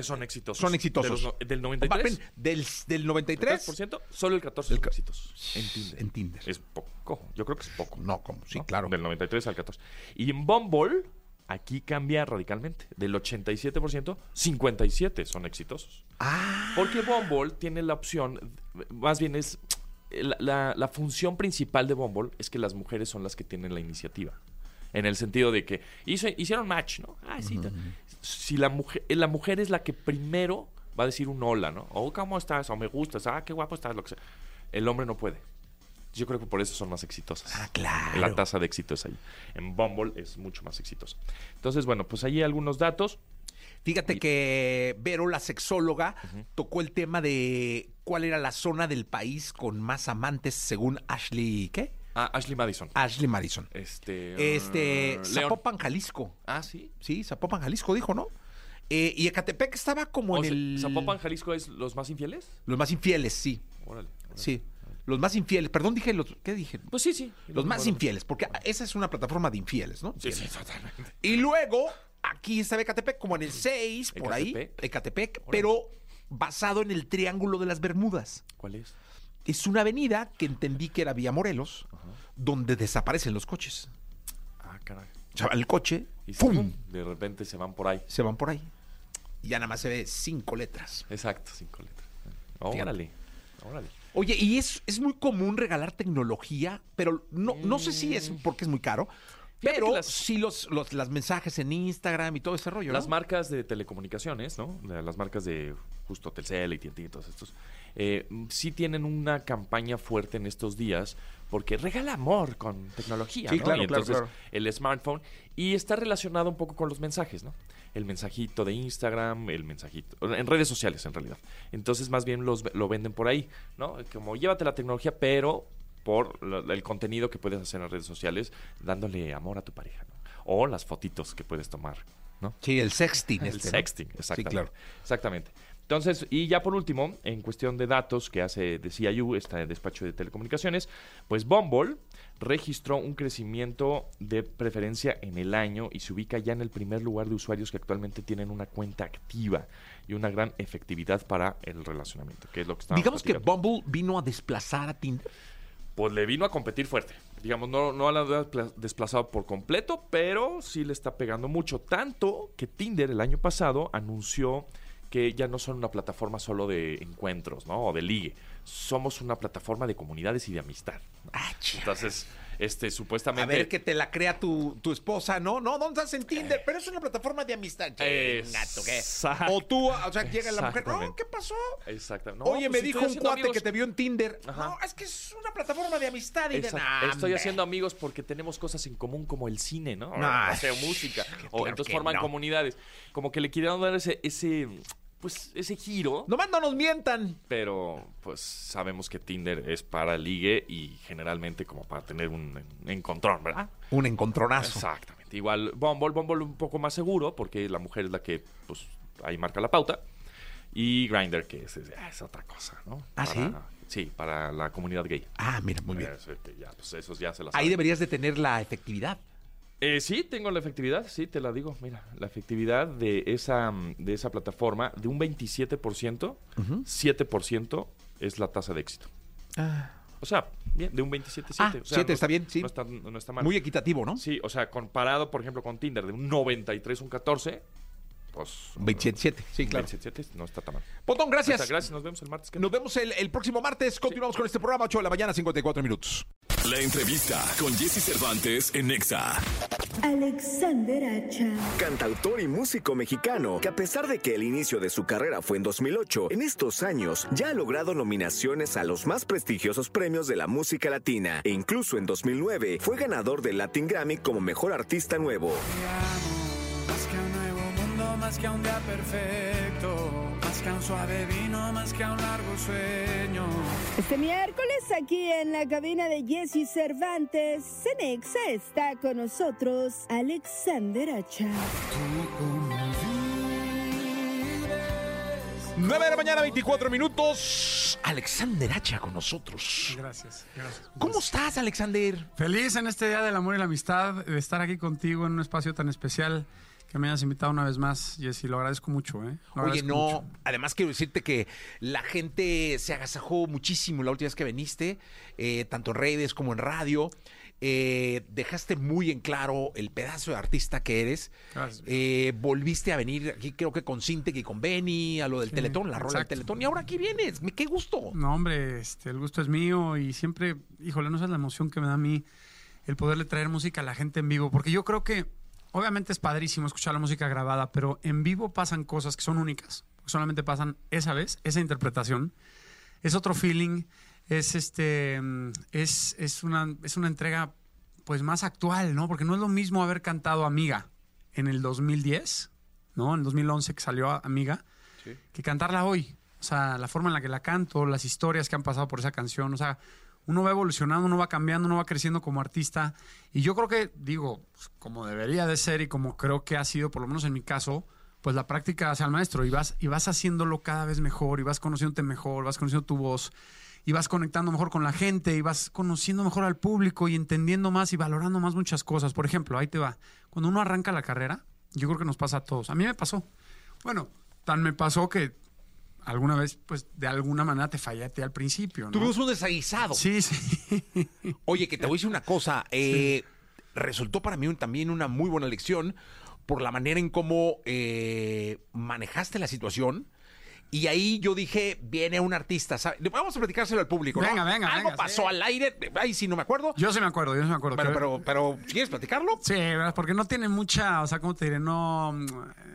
Son exitosos. son exitosos. De los no- del 93%, Va, ven, Del, del 93 solo el 14% son exitosos en Tinder. en Tinder. Es poco, yo creo que es poco. No, como, sí, ¿no? claro. Del 93 al 14. Y en Bumble, aquí cambia radicalmente. Del 87%, 57 son exitosos. Ah. Porque Bumble tiene la opción, más bien es, la, la- la función principal de Bumble es que las mujeres son las que tienen la iniciativa. En el sentido de que hizo- hicieron match, ¿no? Ah, sí. Si la mujer, la mujer es la que primero va a decir un hola, ¿no? O cómo estás, o me gustas, ah, qué guapo estás, lo que sea. El hombre no puede. Yo creo que por eso son más exitosas. Ah, claro. La tasa de éxito es ahí. En Bumble es mucho más exitosa. Entonces, bueno, pues ahí algunos datos. Fíjate que Vero, la sexóloga, tocó el tema de cuál era la zona del país con más amantes según Ashley, ¿qué? Ah, Ashley Madison. Ashley Madison. Este. Este, uh. Zapopan, Jalisco. Ah, sí. Sí, Zapopan, Jalisco, dijo, ¿no? Eh, y Ecatepec estaba como O en el... ¿Zapopan, Jalisco es los más infieles? Los más infieles, sí. Órale. órale. Sí. Los más infieles. Perdón, dije los... ¿Qué dije? Pues sí, sí. Los más infieles, porque esa es una plataforma de infieles, ¿no? Sí, sí, totalmente. Y luego, aquí está Ecatepec, como en el 6, por ahí. Ecatepec. Pero basado en el Triángulo de las Bermudas. ¿Cuál es? Es una avenida que entendí que era Vía Morelos, donde desaparecen los coches. Ah, caray. O sea, el coche, Y se- ¡pum! De repente se van por ahí. Se van por ahí. Y ya nada más se ve cinco letras. Exacto, cinco letras. Órale. Órale. Oye, y es, es muy común regalar tecnología, pero no, no sé si es porque es muy caro, pero las- sí los, los las mensajes en Instagram y todo ese rollo, ¿no? Las marcas de telecomunicaciones, ¿no? La- Las marcas de justo Telcel, AT&T y todos estos, eh, sí tienen una campaña fuerte en estos días porque regala amor con tecnología, Sí, ¿no? claro, y claro, entonces claro. el smartphone y está relacionado un poco con los mensajes, ¿no? El mensajito de Instagram, el mensajito en redes sociales en realidad. Entonces más bien los lo venden por ahí, ¿no? Como llévate la tecnología, pero por el contenido que puedes hacer en redes sociales, dándole amor a tu pareja, ¿no? O las fotitos que puedes tomar, ¿no? Sí, el sexting. El este, ¿no? sexting, exactamente. Sí, claro. Exactamente. Entonces, y ya por último, en cuestión de datos que hace de CIU, este despacho de telecomunicaciones, pues Bumble registró un crecimiento de preferencia en el año y se ubica ya en el primer lugar de usuarios que actualmente tienen una cuenta activa y una gran efectividad para el relacionamiento, que es lo que estamos Digamos que Bumble vino a desplazar a Tinder. Pues le vino a competir fuerte. Digamos, no, no la ha despla- desplazado por completo, pero sí le está pegando mucho. Tanto que Tinder el año pasado anunció que ya no son una plataforma solo de encuentros, ¿no? O de ligue. Somos una plataforma de comunidades y de amistad. Entonces, este, A supuestamente... ver que te la crea tu, tu esposa, ¿no? No, ¿dónde estás en Tinder? Pero es una plataforma de amistad. ¿tú qué? Exacto. O tú, o sea, llega la mujer, no, Exactamente. ¿qué pasó? Exacto. No, Oye, pues me si dijo un cuate amigos- que te vio en Tinder. Ajá. No, es que es una plataforma de amistad y de Exacto. nada. Estoy haciendo amigos porque tenemos cosas en común como el cine, ¿no? No, o sea, música. O claro entonces forman no. comunidades. Como que le quieren dar ese, ese, pues, ese giro. Nomás no nos mientan. Pero, pues, sabemos que Tinder es para ligue y generalmente como para tener un en- encontrón, ¿verdad? Un encontronazo. Exactamente. Igual Bumble, Bumble un poco más seguro porque la mujer es la que, pues, ahí marca la pauta. Y Grindr, que es, es- es otra cosa, ¿no? ¿Ah, Para- sí? Sí, para la comunidad gay. Ah, mira, muy bien. Eso, que ya, pues, esos ya se la Ahí saben. deberías de tener la efectividad. Eh, sí, tengo la efectividad, sí, te la digo. Mira, la efectividad de esa, mm, de esa plataforma de un 27%, 7% es la tasa de éxito. O sea, bien, de un 27, Ah, 7. o sea, 7 no- está bien, sí. No está, no está mal. Muy equitativo, ¿no? Sí, o sea, comparado, por ejemplo, con Tinder de un 93, un 14, pues... 27, sí, claro. 27, no está tan mal. Pontón, gracias. Muchas gracias, nos vemos el martes. Nos vemos el, el próximo martes. Continuamos con este programa, 8 de la mañana, 54 minutos. La entrevista con Jesse Cervantes en Nexa. Alexander Hacha. Cantautor y músico mexicano que a pesar de que el inicio de su carrera fue en 2008, en estos años ya ha logrado nominaciones a los más prestigiosos premios de la música latina e incluso en 2009 fue ganador del Latin Grammy como Mejor Artista Nuevo. Más que que un día perfecto, más que un suave vino, más que un largo sueño. Este miércoles aquí en la cabina de Jesse Cervantes, Cenexa está con nosotros Alexander Hacha. 9 de la mañana, 24 minutos. Alexander Hacha con nosotros. Gracias, gracias. ¿Cómo estás, Alexander? Feliz en este Día del Amor y la Amistad de estar aquí contigo en un espacio tan especial que me hayas invitado una vez más, Jessy. Lo agradezco mucho, ¿eh? Lo Oye, no, mucho. además quiero decirte que la gente se agasajó muchísimo la última vez que viniste, eh, tanto en redes como en radio. Eh, dejaste muy en claro el pedazo de artista que eres. Gracias. Eh, volviste a venir aquí, creo que con Sintec y con Benny, a lo del Sí, Teletón, la rola del. Teletón. Y ahora aquí vienes. ¡Qué gusto! No, hombre, este, el gusto es mío y siempre, híjole, no sabes la emoción que me da a mí el poderle traer música a la gente en vivo, porque yo creo que obviamente es padrísimo escuchar la música grabada, pero en vivo pasan cosas que son únicas, solamente pasan esa vez, esa interpretación, es otro feeling, es este, mm, es, es una, es una entrega pues más actual, ¿no? Porque no es lo mismo haber cantado Amiga en el 2010, ¿no? En el 2011 que salió Amiga, que cantarla hoy. O sea, la forma en la que la canto, las historias que han pasado por esa canción, o sea, uno va evolucionando, uno va cambiando, uno va creciendo como artista. Y yo creo que, digo, pues, como debería de ser y como creo que ha sido, por lo menos en mi caso, pues la práctica hacia el maestro y vas, y vas haciéndolo cada vez mejor y vas conociéndote mejor, vas conociendo tu voz y vas conectando mejor con la gente y vas conociendo mejor al público y entendiendo más y valorando más muchas cosas. Por ejemplo, ahí te va. Cuando uno arranca la carrera, yo creo que nos pasa a todos. A mí me pasó. Bueno, tan me pasó que alguna vez, pues, de alguna manera te fallaste al principio, ¿no? Tuvimos un desaguisado. Sí, sí. Oye, que te voy a decir una cosa. eh, Resultó para mí un- también una muy buena lección por la manera en cómo eh, manejaste la situación. Y ahí yo dije, viene un artista. ¿sabe? Vamos a platicárselo al público. ¿no? Venga, venga, Algo venga, pasó sí. al aire. Ay, sí, no me acuerdo. Yo sí me acuerdo, yo sí me acuerdo. Pero, pero, pero, ¿quieres platicarlo? Sí, porque no tiene mucha, o sea, ¿cómo te diré? No,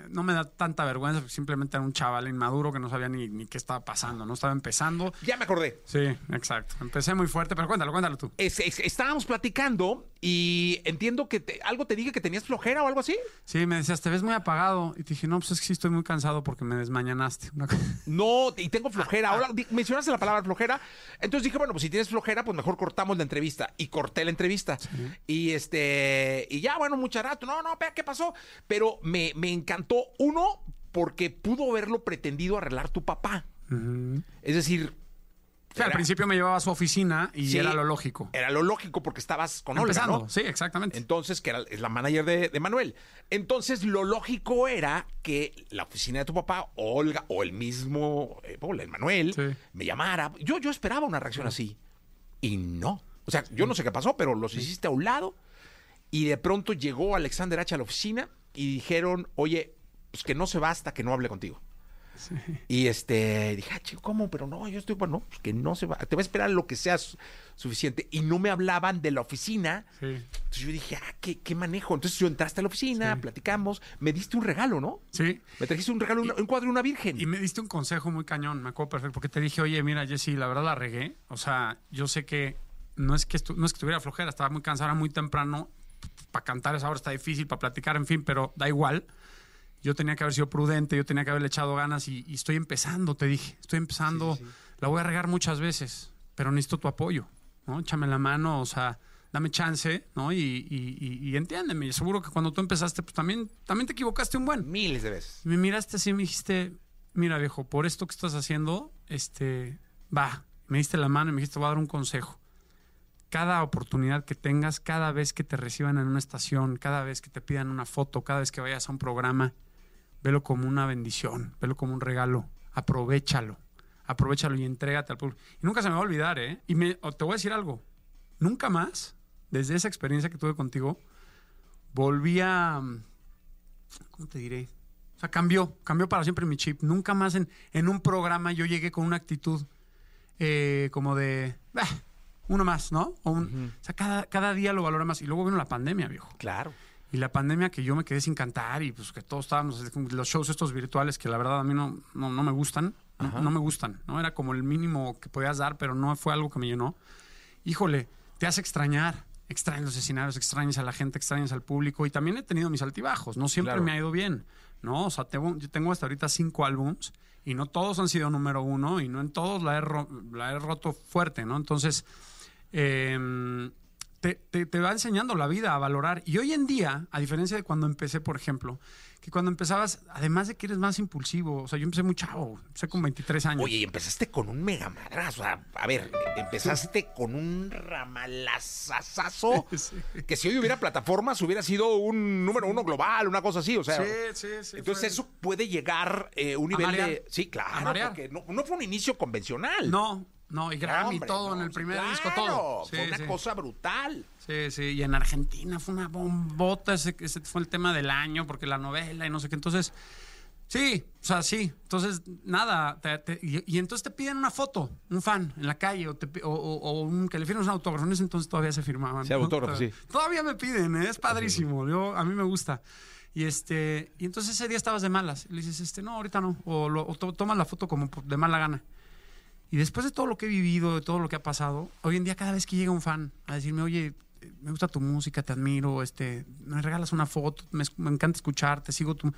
no me da tanta vergüenza, simplemente era un chaval inmaduro que no sabía ni, ni qué estaba pasando, no estaba empezando. Ya me acordé. Sí, exacto. Empecé muy fuerte, pero cuéntalo, cuéntalo tú. Es- es- estábamos platicando y entiendo que te- algo te dije que tenías flojera o algo así. Sí, me decías, te ves muy apagado. Y te dije, no, pues es que sí estoy muy cansado porque me desmañanaste. Una cosa- No, y tengo flojera. Ahora mencionaste la palabra flojera. Entonces dije, bueno, pues si tienes flojera, pues mejor cortamos la entrevista. Y corté la entrevista. Y este, y ya, bueno, mucho rato. No, no, ¿qué pasó? Pero me, me encantó, uno, porque pudo haberlo pretendido arreglar tu papá. Es decir. Sí, al principio me llevaba a su oficina y Sí, era lo lógico. Era lo lógico porque estabas con Olga, Empezando, ¿no? sí, exactamente. Entonces, que era es la manager de, de Manuel. Entonces, lo lógico era que la oficina de tu papá, Olga, o el mismo, eh, Paul, el Manuel, me llamara. Yo, yo esperaba una reacción así. Y no. O sea, yo no sé qué pasó, pero los hiciste a un lado. Y de pronto llegó Alexander H. a la oficina y dijeron, oye, pues que no se va hasta que no hable contigo. Y este, dije, ah, chico, ¿cómo? Pero no, yo estoy, bueno, pues que no se va, te va a esperar lo que sea su- suficiente. Y no me hablaban de la oficina. Entonces yo dije, ah, ¿qué, qué manejo? Entonces yo entraste a la oficina, platicamos, me diste un regalo, ¿no? Sí. Me trajiste un regalo, un, un cuadro de una virgen. Y me diste un consejo muy cañón, me acuerdo perfecto, porque te dije, oye, mira, Jessy, la verdad la regué. O sea, yo sé que no es que, no es que tuviera flojera, estaba muy cansada, era muy temprano. Para cantar esa hora está difícil, para platicar, en fin, pero da igual. Yo tenía que haber sido prudente, yo tenía que haberle echado ganas y, y estoy empezando, te dije. Estoy empezando, la voy a regar muchas veces, pero necesito tu apoyo, ¿no? Échame la mano, o sea, dame chance, ¿no? Y, y, y- y entiéndeme. Seguro que cuando tú empezaste, pues también, también te equivocaste un buen. Miles de veces. Me miraste así y me dijiste, mira viejo, por esto que estás haciendo, este, va. Me diste la mano y me dijiste, te voy a dar un consejo. Cada oportunidad que tengas, cada vez que te reciban en una estación, cada vez que te pidan una foto, cada vez que vayas a un programa, velo como una bendición, velo como un regalo, aprovechalo, aprovechalo y entrégate al público. Y nunca se me va a olvidar, ¿eh? Y me, te voy a decir algo, nunca más, desde esa experiencia que tuve contigo, volví a, ¿cómo te diré? O sea, cambió, cambió para siempre mi chip. Nunca más en, en un programa yo llegué con una actitud eh, como de, "Bah, uno más, ¿no? O, un- o sea, cada, cada día lo valora más. Y luego vino la pandemia, viejo. Claro. Y la pandemia que yo me quedé sin cantar y pues que todos estábamos, los shows estos virtuales que la verdad a mí no, no, no me gustan, no, no me gustan, ¿no? Era como el mínimo que podías dar, pero no fue algo que me llenó. Híjole, te hace extrañar, extrañas los escenarios, extrañas a la gente, extrañas al público y también he tenido mis altibajos, no siempre Claro. me ha ido bien, ¿no? O sea, tengo, yo tengo hasta ahorita cinco álbums y no todos han sido número uno y no en todos la he, ro- la he roto fuerte, ¿no? Entonces, eh, te, te- te va enseñando la vida a valorar. Y hoy en día, a diferencia de cuando empecé, por ejemplo, que cuando empezabas, además de que eres más impulsivo, o sea, yo empecé muy chavo, empecé con 23 años. Oye, y empezaste con un mega madrazo. A, a ver, empezaste con un ramalazazazo. Que si hoy hubiera plataformas, hubiera sido un número uno global, una cosa así. O sea, Sí, sí, sí, entonces fue- eso puede llegar eh, un nivel de. Sí, claro. Porque no, no fue un inicio convencional. No, no, y Grammy, hombre, todo no, en el primer claro, disco, todo. Fue Sí, una sí. cosa brutal. Sí, sí, y en Argentina fue una bombota, ese, ese fue el tema del año, porque la novela y no sé qué. Entonces, sí, o sea, sí. Entonces, nada, te- te- y, y entonces te piden una foto, un fan en la calle, o, te o- o- o un, que le firmes un autógrafo. En ese entonces todavía se firmaban. Sí, ¿no? autógrafo, sí. Todavía me piden, ¿eh? es padrísimo. Yo, a mí me gusta. Y este, y entonces ese día estabas de malas. Y le dices, este, no, ahorita no. O, lo- tomas la foto como de mala gana. Y después de todo lo que he vivido, de todo lo que ha pasado, hoy en día cada vez que llega un fan a decirme, oye, me gusta tu música, te admiro, este, me regalas una foto, me, me encanta escucharte, sigo tu...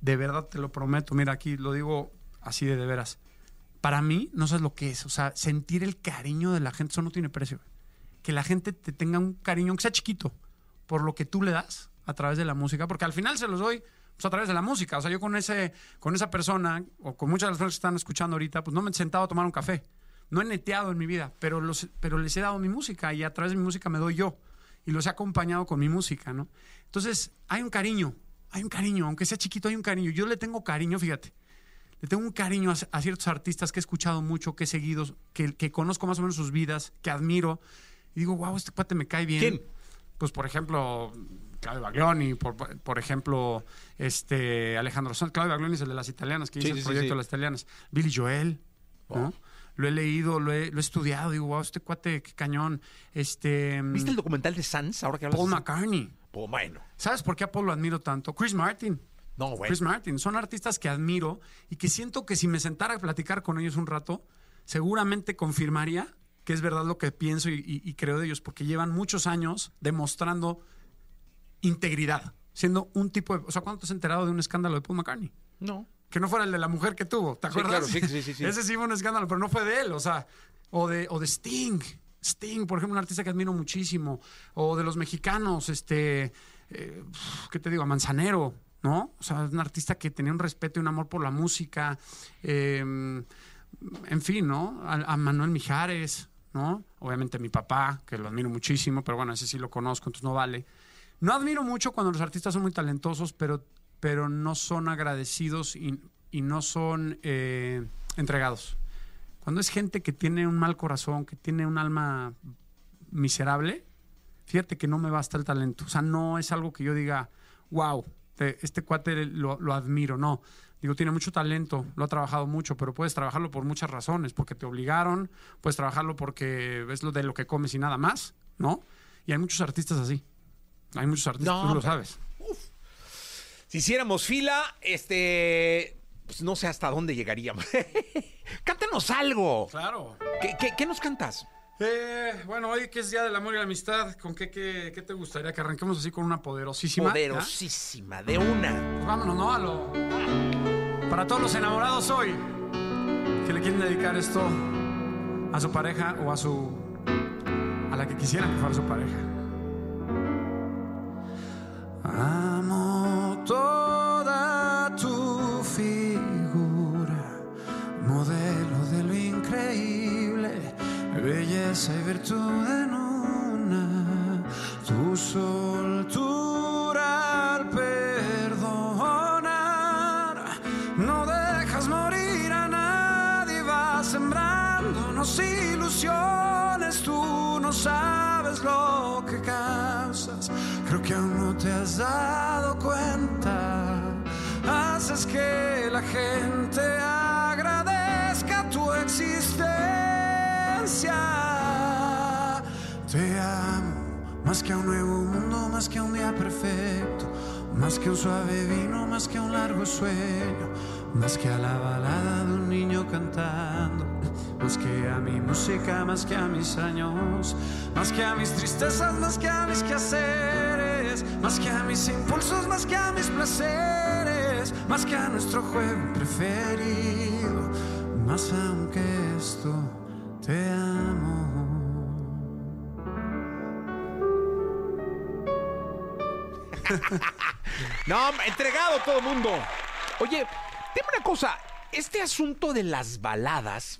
De verdad te lo prometo, mira, aquí lo digo así de de veras. Para mí, no sabes lo que es, o sea, sentir el cariño de la gente, eso no tiene precio. Que la gente te tenga un cariño, aunque sea chiquito, por lo que tú le das a través de la música, porque al final se los doy pues, a través de la música. O sea, yo con, ese, con esa persona, o con muchas de las personas que están escuchando ahorita, pues no me he sentado a tomar un café. No he neteado en mi vida, pero, los, pero les he dado mi música y a través de mi música me doy yo. Y los he acompañado con mi música, ¿no? Entonces, hay un cariño, hay un cariño, aunque sea chiquito, hay un cariño. Yo le tengo cariño, fíjate. Le tengo un cariño a, a ciertos artistas que he escuchado mucho, que he seguido, que, que conozco más o menos sus vidas, que admiro. Y digo, wow, este cuate me cae bien. ¿Quién? Pues, por ejemplo, Claudio Baglioni, por, por ejemplo, este Alejandro Sanz. Claudio Baglioni es el de las italianas, que Sí, hizo sí, el proyecto sí. de las italianas. Billy Joel, ¿no? Lo he leído, lo he, lo he estudiado. Digo, wow, este cuate, qué cañón. Este, ¿Viste el documental de Sans? Ahora que hablas Paul de- McCartney. Pues bueno. ¿Sabes por qué a Paul lo admiro tanto? Chris Martin. No, güey. Chris Martin. Son artistas que admiro y que siento que si me sentara a platicar con ellos un rato, seguramente confirmaría que es verdad lo que pienso y, y- y creo de ellos, porque llevan muchos años demostrando integridad, siendo un tipo de... O sea, ¿cuándo te has enterado de un escándalo de Paul McCartney? No. Que no fuera el de la mujer que tuvo, ¿te Sí, acuerdas? claro, sí, sí, sí, sí. Ese sí fue un escándalo, pero no fue de él, o sea, o de, o de Sting. Sting, por ejemplo, un artista que admiro muchísimo. O de los mexicanos, este, eh, ¿qué te digo? A Manzanero, ¿no? O sea, un artista que tenía un respeto y un amor por la música. eh, en fin, ¿no? A, a Manuel Mijares, ¿no? Obviamente mi papá, que lo admiro muchísimo, pero bueno, ese sí lo conozco, entonces no vale. No admiro mucho cuando los artistas son muy talentosos, pero, pero no son agradecidos y, no son eh, entregados. Cuando es gente que tiene un mal corazón, que tiene un alma miserable, fíjate que no me basta el talento. O sea, no es algo que yo diga, wow, te- este cuate lo, lo admiro. No. Digo, tiene mucho talento, lo ha trabajado mucho, pero puedes trabajarlo por muchas razones, porque te obligaron, puedes trabajarlo porque es lo de lo que comes y nada más, ¿no? Y hay muchos artistas así. Hay muchos artistas, No, tú lo sabes. Si hiciéramos fila, este. Pues no sé hasta dónde llegaríamos. Cántanos algo. Claro. ¿Qué, qué- qué nos cantas? Eh, bueno, hoy que es Día del Amor y la Amistad, ¿con qué, qué, qué te gustaría? Que arranquemos así con una poderosísima. Poderosísima, de una. Pues vámonos, ¿no? A lo- Para todos los enamorados hoy, que le quieren dedicar esto a su pareja o a su... a la que quisieran que fuera su pareja. Amo toda tu figura, modelo de lo increíble, belleza y virtud en una, tu soltura al perdonar, no dejas morir a nadie, vas sembrándonos ilusiones, tú no sabes lo has dado cuenta. Haces que la gente agradezca tu existencia. Te amo más que a un nuevo mundo, más que a un día perfecto, más que un suave vino, más que a un largo sueño, más que a la balada de un niño cantando, más que a mi música, más que a mis años, más que a mis tristezas, más que a mis quehaceres, más que a mis impulsos, más que a mis placeres, más que a nuestro juego preferido, más aunque esto te amo. No, entregado todo el mundo. Oye, dime una cosa. Este asunto de las baladas,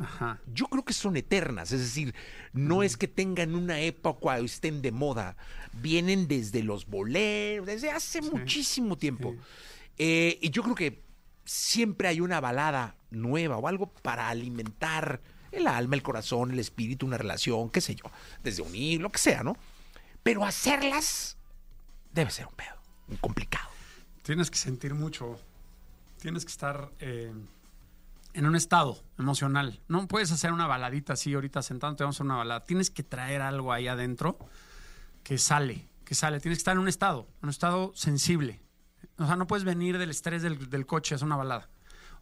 yo creo que son eternas. Es decir, no es que tengan una época o estén de moda. Vienen desde los boleros, desde hace muchísimo tiempo. Eh, y yo creo que siempre hay una balada nueva o algo para alimentar el alma, el corazón, el espíritu, una relación, qué sé yo, desde unir, lo que sea, ¿no? Pero hacerlas debe ser un pedo, un complicado. Tienes que sentir mucho. Tienes que estar eh, en un estado emocional. No puedes hacer una baladita así ahorita sentándote, vamos a hacer una balada. Tienes que traer algo ahí adentro que sale, que sale. Tienes que estar en un estado, en un estado sensible. O sea, no puedes venir del estrés del, del coche a hacer una balada.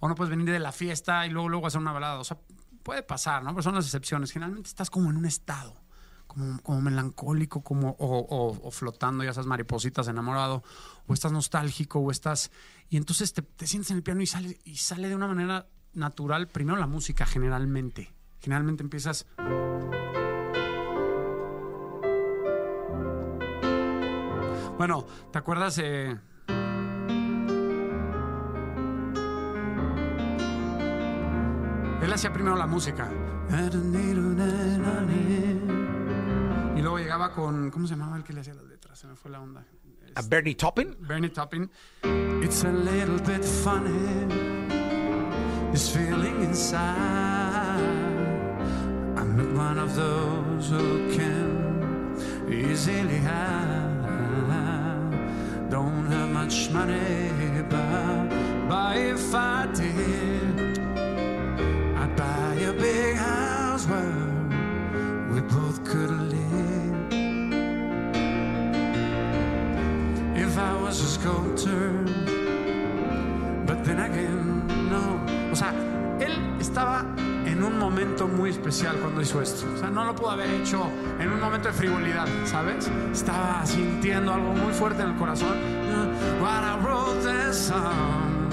O no puedes venir de la fiesta y luego, luego hacer una balada. O sea, puede pasar, ¿no? Pero son las excepciones. Generalmente estás como en un estado, como, como melancólico, como, o, flotando, ya esas maripositas enamorado, o estás nostálgico, o estás. Y entonces te, te sientes en el piano y sale, y sale de una manera natural. Primero la música, generalmente. Generalmente empiezas. Bueno, ¿te acuerdas? eh, Él hacía primero la música. Y luego llegaba con. ¿Cómo se llamaba el que le hacía las letras? Se me fue la onda. ¿A Bernie Taupin? Bernie Taupin. It's a little bit funny, this feeling inside. I'm not one of those who can easily hide. Don't have much money, but, but if I did, I'd buy a big house where we both could live. If I was a sculptor, but then again, no. O sea, él estaba en un momento muy especial cuando hizo esto. O sea, no lo pudo haber hecho en un momento de frivolidad, ¿sabes? Estaba sintiendo algo muy fuerte en el corazón. When I wrote this song,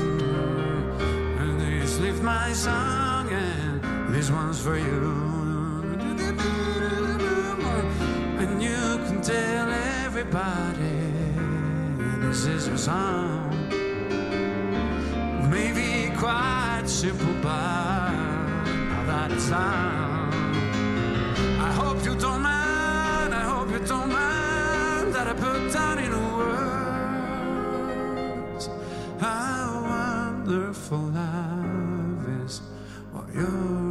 and this lift my song, and this one's for you. And you can tell everybody this is your song. Maybe quite simple, but that it. I hope you don't mind. I hope you don't mind that I put down in words how wonderful love is while you're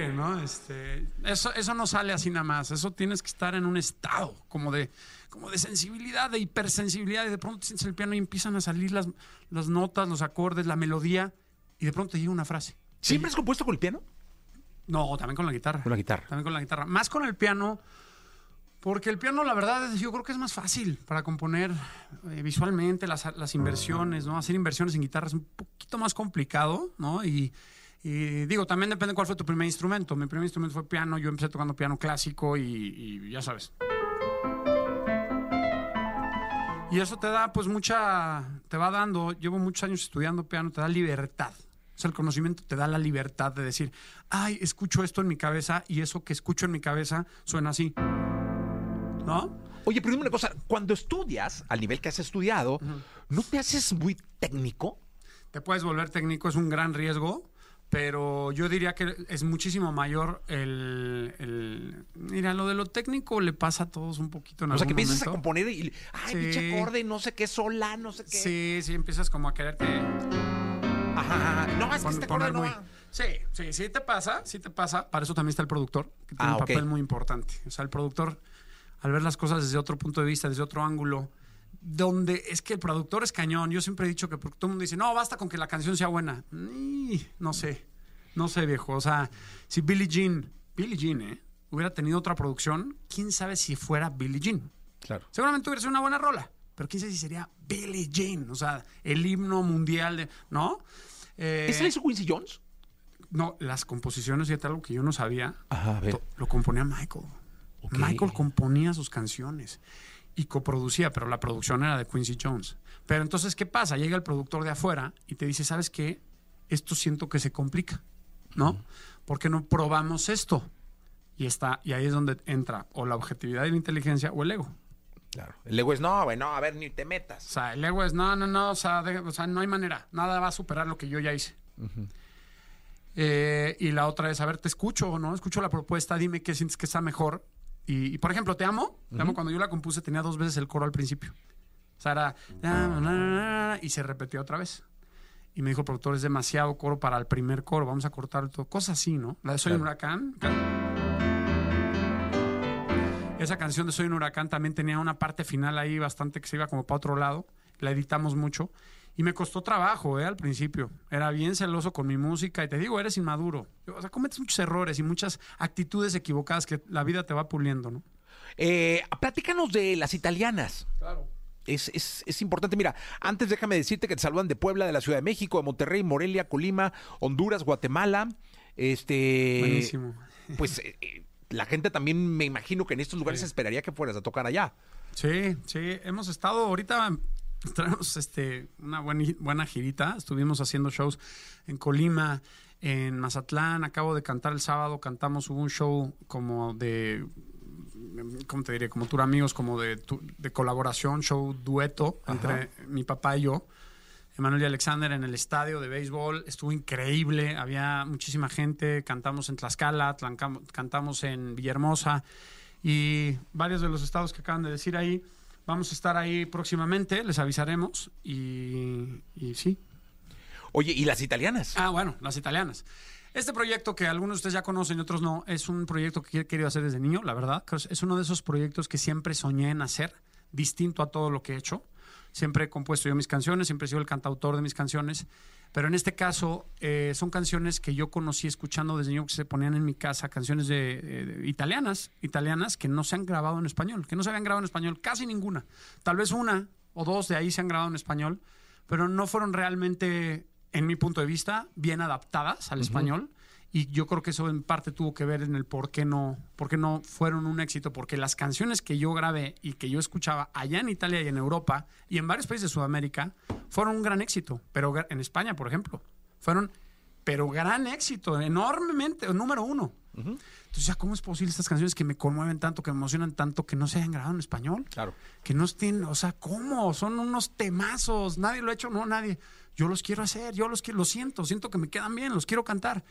fin, ¿no? Este, eso, eso no sale así nada más. Eso tienes que estar en un estado como de, como de sensibilidad, de hipersensibilidad. Y de pronto sientes el piano y empiezan a salir las, las notas, los acordes, la melodía. Y de pronto te llega una frase. ¿Siempre has compuesto con el piano? No, también con la guitarra. Con la guitarra. También con la guitarra. Más con el piano, porque el piano, la verdad, yo creo que es más fácil para componer eh, visualmente las, las inversiones, ¿no? Hacer inversiones en guitarra es un poquito más complicado, ¿no? Y, y digo, también depende cuál fue tu primer instrumento. Mi primer instrumento fue piano, yo empecé tocando piano clásico y, y ya sabes. Y eso te da, pues, mucha. Te va dando. Llevo muchos años estudiando piano, te da libertad. O sea, el conocimiento te da la libertad de decir, ay, escucho esto en mi cabeza y eso que escucho en mi cabeza suena así. ¿No? Oye, pero dime una cosa, cuando estudias, al nivel que has estudiado, ¿no te haces muy técnico? Te puedes volver técnico, es un gran riesgo, pero yo diría que es muchísimo mayor el, el- Mira, lo de lo técnico le pasa a todos un poquito en O sea, que empiezas a componer y, ay, Sí. pinche acorde, no sé qué, sola, no sé qué. Sí, sí, empiezas como a quererte... Ajá, no, es que este acorde no muy- va. Sí, sí, sí te pasa, sí te pasa. Para eso también está el productor, que tiene Ah, un papel muy importante. O sea, el productor, al ver las cosas desde otro punto de vista, desde otro ángulo, donde es que el productor es cañón. Yo siempre he dicho que todo el mundo dice, no, basta con que la canción sea buena. No sé, no sé, viejo. O sea, si Billie Jean, Billie Jean, ¿eh? hubiera tenido otra producción, quién sabe si fuera Billie Jean. Claro. Seguramente hubiera sido una buena rola, pero quién sabe si sería Billie Jean, o sea, el himno mundial de, ¿no? Eh, ¿Ese la hizo Quincy Jones? No, las composiciones, fíjate algo que yo no sabía. Ajá, a ver. to- Lo componía Michael. Michael componía sus canciones y coproducía, pero la producción era de Quincy Jones. Pero entonces, ¿qué pasa? Llega el productor de afuera y te dice, ¿sabes qué? Esto siento que se complica, ¿no? ¿Por qué no probamos esto? Y, está, y ahí es donde entra o la objetividad y la inteligencia o el ego. Claro. El ego es, no, güey, no, a ver, ni te metas. O sea, el ego es, no, no, no, o sea, de- o sea, no hay manera. Nada va a superar lo que yo ya hice. Eh, y la otra es, a ver, te escucho, ¿no? Escucho la propuesta, dime qué sientes que está mejor. Y, y, por ejemplo, Te Amo, Te Amo, cuando yo la compuse tenía dos veces el coro al principio. O sea, era... "Te amo, na, na, na", Y se repetía otra vez. Y me dijo el productor, es demasiado coro para el primer coro, vamos a cortar todo. Cosas así, ¿no? La de Soy un huracán. Esa canción de Soy un huracán también tenía una parte final ahí bastante que se iba como para otro lado. La editamos mucho. Y me costó trabajo, ¿eh? Al principio. Era bien celoso con mi música. Y te digo, eres inmaduro. O sea, cometes muchos errores y muchas actitudes equivocadas que la vida te va puliendo, ¿no? Eh, platícanos de las italianas. Claro. Es, es- es importante. Mira, antes déjame decirte que te saludan de Puebla, de la Ciudad de México, de Monterrey, Morelia, Colima, Honduras, Guatemala. Este. Buenísimo. Pues eh, eh, la gente también me imagino que en estos lugares esperaría que fueras a tocar allá. Sí, sí, hemos estado ahorita traemos este una buena, buena girita, estuvimos haciendo shows en Colima, en Mazatlán, acabo de cantar el sábado, cantamos hubo un show como de ¿cómo te diré? Como tour amigos, como de, de colaboración, show dueto entre mi papá y yo. Emanuel y Alexander en el estadio de béisbol. Estuvo increíble. Había muchísima gente. Cantamos en Tlaxcala, cantamos en Villahermosa y varios de los estados que acaban de decir ahí. Vamos a estar ahí próximamente, les avisaremos. Y, y sí. Oye, ¿y las italianas? Ah, bueno, las italianas. Este proyecto que algunos de ustedes ya conocen y otros no, es un proyecto que he querido hacer desde niño, la verdad. Es uno de esos proyectos que siempre soñé en hacer, distinto a todo lo que he hecho. Siempre he compuesto yo mis canciones, siempre he sido el cantautor de mis canciones. Pero en este caso, eh, son canciones que yo conocí escuchando desde niño que se ponían en mi casa, canciones de, eh, de italianas, italianas que no se han grabado en español, que no se habían grabado en español, casi ninguna. Tal vez una o dos de ahí se han grabado en español, pero no fueron realmente, en mi punto de vista, bien adaptadas al español. Y yo creo que eso en parte tuvo que ver en el por qué no, por qué no fueron un éxito. Porque las canciones que yo grabé y que yo escuchaba allá en Italia y en Europa y en varios países de Sudamérica fueron un gran éxito. Pero en España, por ejemplo, fueron, pero gran éxito, enormemente, número uno. Entonces, ya, ¿cómo es posible estas canciones que me conmueven tanto, que me emocionan tanto, que no se hayan grabado en español? Claro. Que no estén, o sea, ¿cómo? Son unos temazos. Nadie lo ha hecho, no, nadie. Yo los quiero hacer, yo los quiero, lo siento, siento que me quedan bien, los quiero cantar.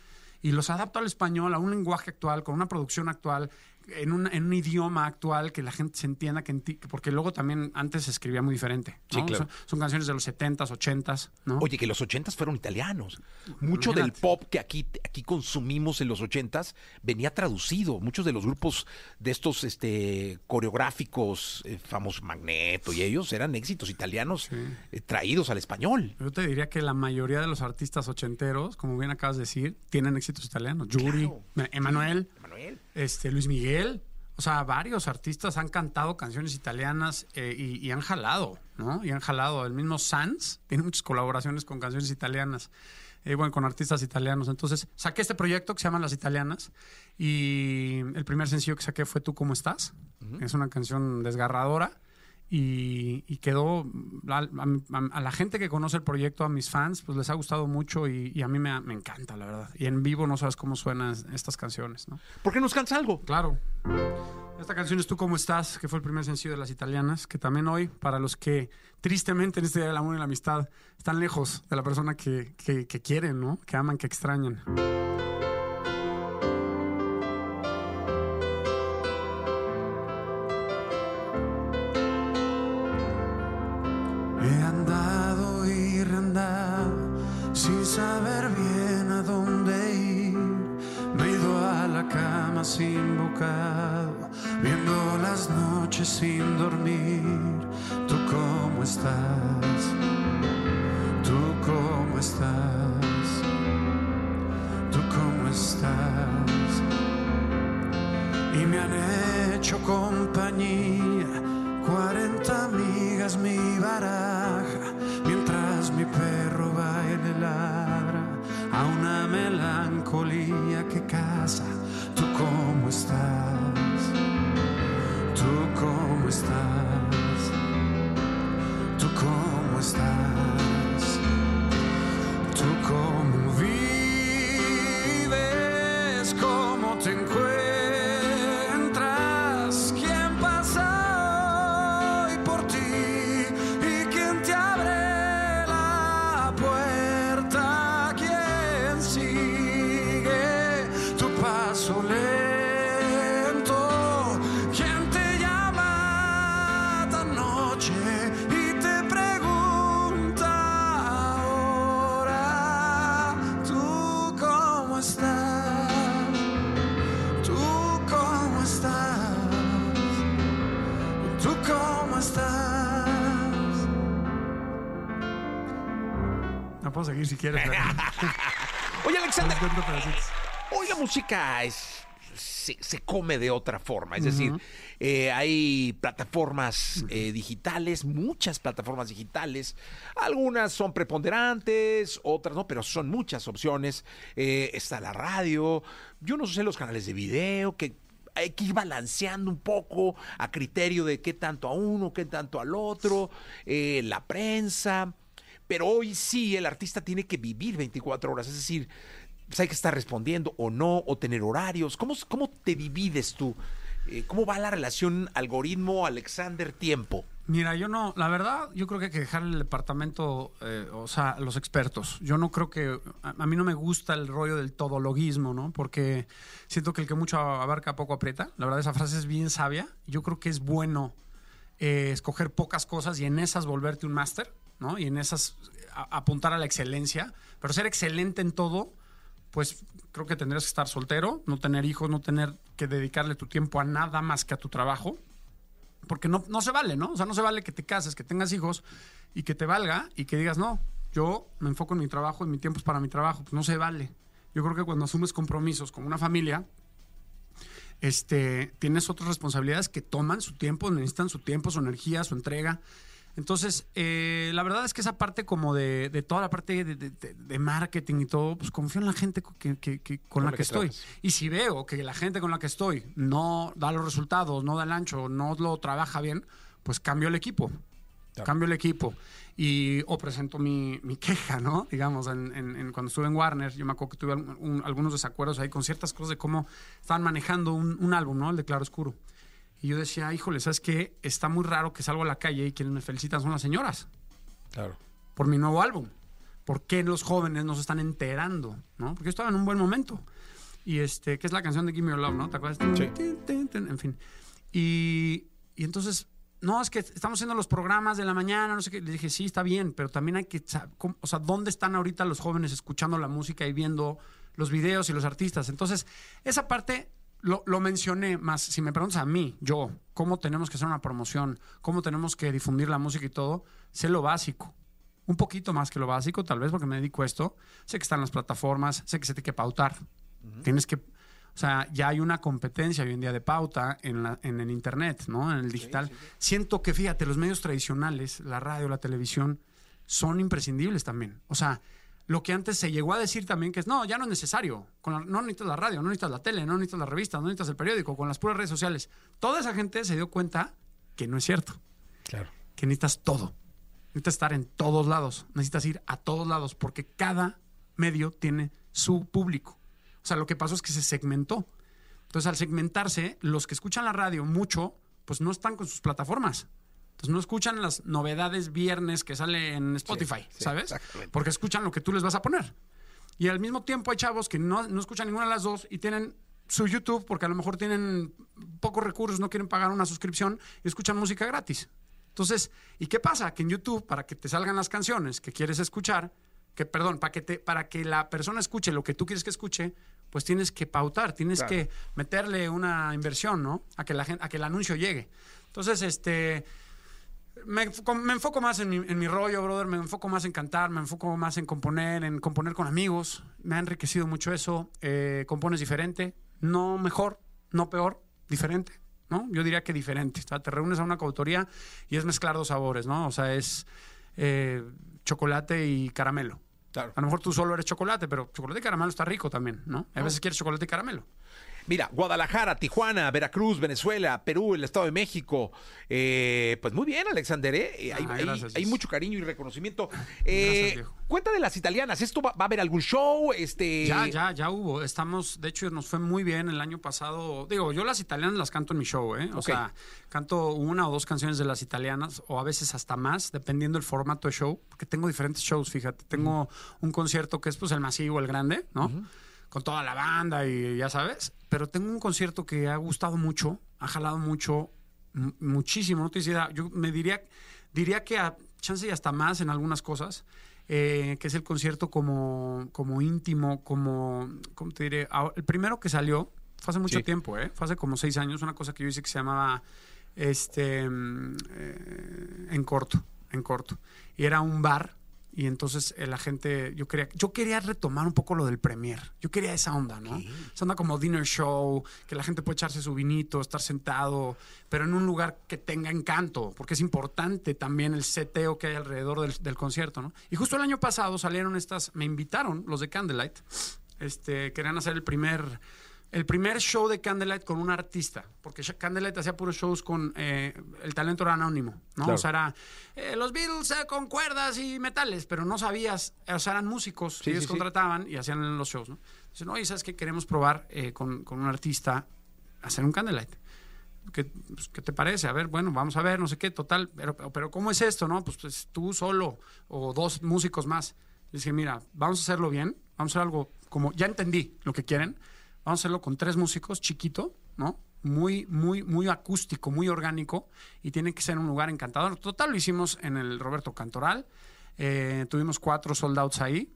Y los adapto al español, a un lenguaje actual, con una producción actual, en un, en un idioma actual que la gente se entienda, que enti- porque luego también antes se escribía muy diferente. Sí, claro. Son, son canciones de los 70s, 80s, ¿no? Oye, que los ochentas fueron italianos. Mucho del pop que aquí, aquí consumimos en los ochentas venía traducido. Muchos de los grupos de estos este, coreográficos, eh, famosos Magneto y ellos, eran éxitos italianos eh, traídos al español. Yo te diría que la mayoría de los artistas ochenteros, como bien acabas de decir, tienen éxitos italianos. Yuri, Claro. Emanuel, Manuel. este, Luis Miguel. O sea, varios artistas han cantado canciones italianas eh, y, y han jalado, ¿no? Y han jalado. El mismo Sanz tiene muchas colaboraciones con canciones italianas, eh, bueno, con artistas italianos. Entonces, saqué este proyecto que se llama Las Italianas y el primer sencillo que saqué fue Tú Cómo Estás. Es una canción desgarradora y, y quedó a, a- a la gente que conoce el proyecto, a mis fans, pues les ha gustado mucho y, y a mí me, me encanta, la verdad. Y en vivo no sabes cómo suenan estas canciones, ¿no? ¿Por qué nos cansa algo? Claro. Esta canción es Tú cómo estás, que fue el primer sencillo de las italianas, que también hoy, para los que tristemente en este Día del Amor y la Amistad están lejos de la persona que, que, que quieren, ¿no? Que aman, que extrañan. Cama sin bocado, viendo las noches sin dormir. Tú cómo estás? ¿Tú cómo estás? ¿Tú cómo estás? Y me han hecho compañía, 40 amigas mi baraja, mientras mi perro baile ladra a una melancolía que casa. ¿Tú cómo estás? ¿Tú cómo estás? ¿Tú cómo estás? ¿Tú cómo vives? ¿Cómo te encuentras? No puedo seguir si quieres. pero- Oye, Alexander, hoy la música es, se, se come de otra forma. Es decir, eh, hay plataformas eh, digitales, muchas plataformas digitales. Algunas son preponderantes, otras no, pero son muchas opciones. Eh, está la radio, yo no sé los canales de video, que hay que ir balanceando un poco a criterio de qué tanto a uno, qué tanto al otro, la prensa. Pero hoy sí el artista tiene que vivir 24 horas, es decir, pues hay que estar respondiendo o no, o tener horarios. ¿Cómo, cómo te divides tú? Eh, ¿Cómo va la relación algoritmo Alexander-tiempo? Mira, yo no, la verdad, yo creo que hay que dejar el departamento, eh, o sea, los expertos. Yo no creo que, a, mí no me gusta el rollo del todologuismo, ¿no? Porque siento que el que mucho abarca poco aprieta. La verdad, esa frase es bien sabia. Yo creo que es bueno eh, escoger pocas cosas y en esas volverte un máster, ¿no? Y en esas apuntar a la excelencia. Pero ser excelente en todo, pues creo que tendrías que estar soltero, no tener hijos, no tener que dedicarle tu tiempo a nada más que a tu trabajo porque no, no se vale, ¿no? O sea, no se vale que te cases, que tengas hijos y que te valga y que digas, no, yo me enfoco en mi trabajo y mi tiempo es para mi trabajo. Pues no se vale. Yo creo que cuando asumes compromisos con una familia, este, tienes otras responsabilidades que toman su tiempo, necesitan su tiempo, su energía, su entrega. Entonces, eh, la verdad es que esa parte como de, de toda la parte de, de- de- marketing y todo, pues confío en la gente co- que, que- que- con, la que, estoy. trabajas. Y si veo que la gente con la que estoy no da los resultados, no da el ancho, no lo trabaja bien, pues cambio el equipo. Cambio el equipo. Y o presento mi, mi queja, ¿no? Digamos, en, en- en- cuando estuve en Warner, yo me acuerdo que tuve un- algunos desacuerdos ahí con ciertas cosas de cómo estaban manejando un, un álbum, ¿no? El de Claro Oscuro. Y yo decía, híjole, ¿sabes qué? Está muy raro que salgo a la calle y quienes me felicitan son las señoras Claro. por mi nuevo álbum. ¿Por qué los jóvenes no se están enterando? ¿no? Porque yo estaba en un buen momento. Y este, que es la canción de Gimme Your Love, ¿no? ¿Te acuerdas? Sí. En fin. Y, y entonces, no, es que estamos haciendo los programas de la mañana, no sé qué. Le dije, sí, está bien, pero también hay que, o sea, ¿dónde están ahorita los jóvenes escuchando la música y viendo los videos y los artistas? Entonces, esa parte lo, lo mencioné más. Si me preguntas a mí, yo, cómo tenemos que hacer una promoción, cómo tenemos que difundir la música y todo, sé lo básico. Un poquito más que lo básico, tal vez porque me dedico a esto. Sé que están las plataformas, sé que se tiene que pautar. Tienes que. O sea, ya hay una competencia hoy en día de pauta en, la- en el Internet, ¿no? En el digital. Siento que, fíjate, los medios tradicionales, la radio, la televisión, son imprescindibles también. O sea, lo que antes se llegó a decir también que es, no, ya no es necesario. Con la- no necesitas la radio, no necesitas la tele, no necesitas la revista, no necesitas el periódico, con las puras redes sociales. Toda esa gente se dio cuenta que no es cierto. Claro. Que necesitas todo. Necesitas estar en todos lados. Necesitas ir a todos lados porque cada medio tiene su público. O sea, lo que pasó es que se segmentó. Entonces, al segmentarse, los que escuchan la radio mucho, pues no están con sus plataformas. Entonces, no escuchan las novedades viernes que sale en Spotify, sí, ¿sabes? Porque escuchan lo que tú les vas a poner. Y al mismo tiempo hay chavos que no, no escuchan ninguna de las dos y tienen su YouTube porque a lo mejor tienen pocos recursos, no quieren pagar una suscripción y escuchan música gratis. Entonces, ¿y qué pasa? Que en YouTube, para que te salgan las canciones que quieres escuchar, que perdón, para que te, para que la persona escuche lo que tú quieres que escuche, pues tienes que pautar, tienes Claro. que meterle una inversión, ¿no? A que la gente, a que el anuncio llegue. Entonces, este Me, me enfoco más en mi, en mi rollo, brother. Me enfoco más en cantar, me enfoco más en componer, en componer con amigos. Me ha enriquecido mucho eso. Eh, compones diferente, no mejor, no peor, diferente, ¿no? Yo diría que diferente. O sea, te reúnes a una coautoría y es mezclar dos sabores, ¿no? O sea, es eh, chocolate y caramelo. A lo mejor tú solo eres chocolate, pero chocolate y caramelo está rico también, ¿no? A veces quieres chocolate y caramelo. Mira, Guadalajara, Tijuana, Veracruz, Venezuela, Perú, el Estado de México. Eh, pues muy bien, Alexander. ¿eh? Hay, Ah, hay- gracias, hay Jess. mucho cariño y reconocimiento. Eh, viejo. cuenta de las italianas. ¿Esto va, va a haber algún show? Este... Ya, ya, ya hubo. Estamos, de hecho, nos fue muy bien el año pasado. Digo, yo las italianas las canto en mi show, ¿eh? O sea, canto una o dos canciones de las italianas, o a veces hasta más, dependiendo del formato de show, porque tengo diferentes shows, fíjate. Tengo un concierto que es pues el masivo, el grande, ¿no? Con toda la banda y ya sabes. Pero tengo un concierto que ha gustado mucho, ha jalado mucho, muchísimo. No te dice, yo me diría, diría que a chance y hasta más en algunas cosas eh, que es el concierto como, como íntimo, como, ¿cómo te diré? El primero que salió fue hace mucho Sí. tiempo, ¿eh? Fue hace como seis años, una cosa que yo hice que se llamaba este mm, eh, en corto, en corto. Y era un bar y entonces eh, la gente, yo quería, yo quería retomar un poco lo del premier. Yo quería esa onda, ¿no? Esa onda como dinner show, que la gente puede echarse su vinito, estar sentado, pero en un lugar que tenga encanto, porque es importante también el seteo que hay alrededor del, del concierto, ¿no? Y justo el año pasado salieron estas, me invitaron los de Candlelight, este, querían hacer el primer el primer show de Candlelight con un artista, porque Candlelight hacía puros shows con eh, el talento era anónimo, ¿no? Claro. O sea, era eh, los Beatles eh, con cuerdas y metales, pero no sabías, o sea, eran músicos Sí, que ellos sí, sí. contrataban y hacían los shows, ¿no? Dicen, oye, ¿sabes qué? Queremos probar con, con un artista hacer un Candlelight. ¿Qué, pues, ¿qué te parece? A ver, bueno, vamos a ver, no sé qué, total. Pero, pero ¿cómo es esto, no? Pues, pues, tú solo o dos músicos más. Le dije, mira, vamos a hacerlo bien, vamos a hacer algo como, ya entendí lo que quieren, vamos a hacerlo con tres músicos, chiquito, ¿no? Muy, muy, muy acústico, muy orgánico y tiene que ser un lugar encantador. Total, lo hicimos en el Roberto Cantoral. Eh, tuvimos cuatro sold outs ahí.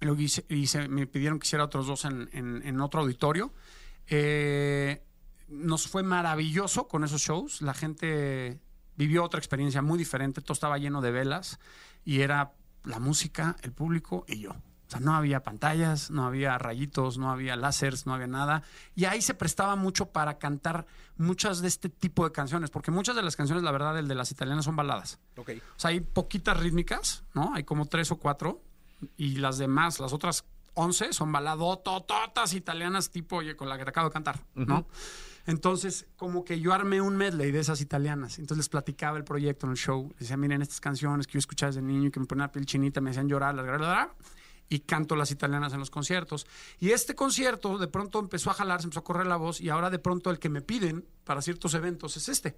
Luego hice, me pidieron que hiciera otros dos en, en- en otro auditorio. Eh, nos fue maravilloso con esos shows. La gente vivió otra experiencia muy diferente. Todo estaba lleno de velas y era la música, el público y yo. Sea, no había pantallas, no había rayitos, no había láseres, no había nada. Y ahí se prestaba mucho para cantar muchas de este tipo de canciones, porque muchas de las canciones, la verdad, el de las italianas son baladas. Ok. O sea, hay poquitas rítmicas, ¿no? Hay como tres o cuatro. Y las demás, las otras once, son baladotototas italianas tipo oye, con la que te acabo de cantar, ¿no? Ujú. Entonces, como que yo armé un medley de esas italianas. Entonces les platicaba el proyecto en el show. Les decía, miren, estas canciones que yo escuchaba desde niño y que me ponían la piel chinita, me hacían llorar, las y canto las italianas en los conciertos. Y este concierto de pronto empezó a jalar, se empezó a correr la voz y ahora de pronto el que me piden para ciertos eventos es este.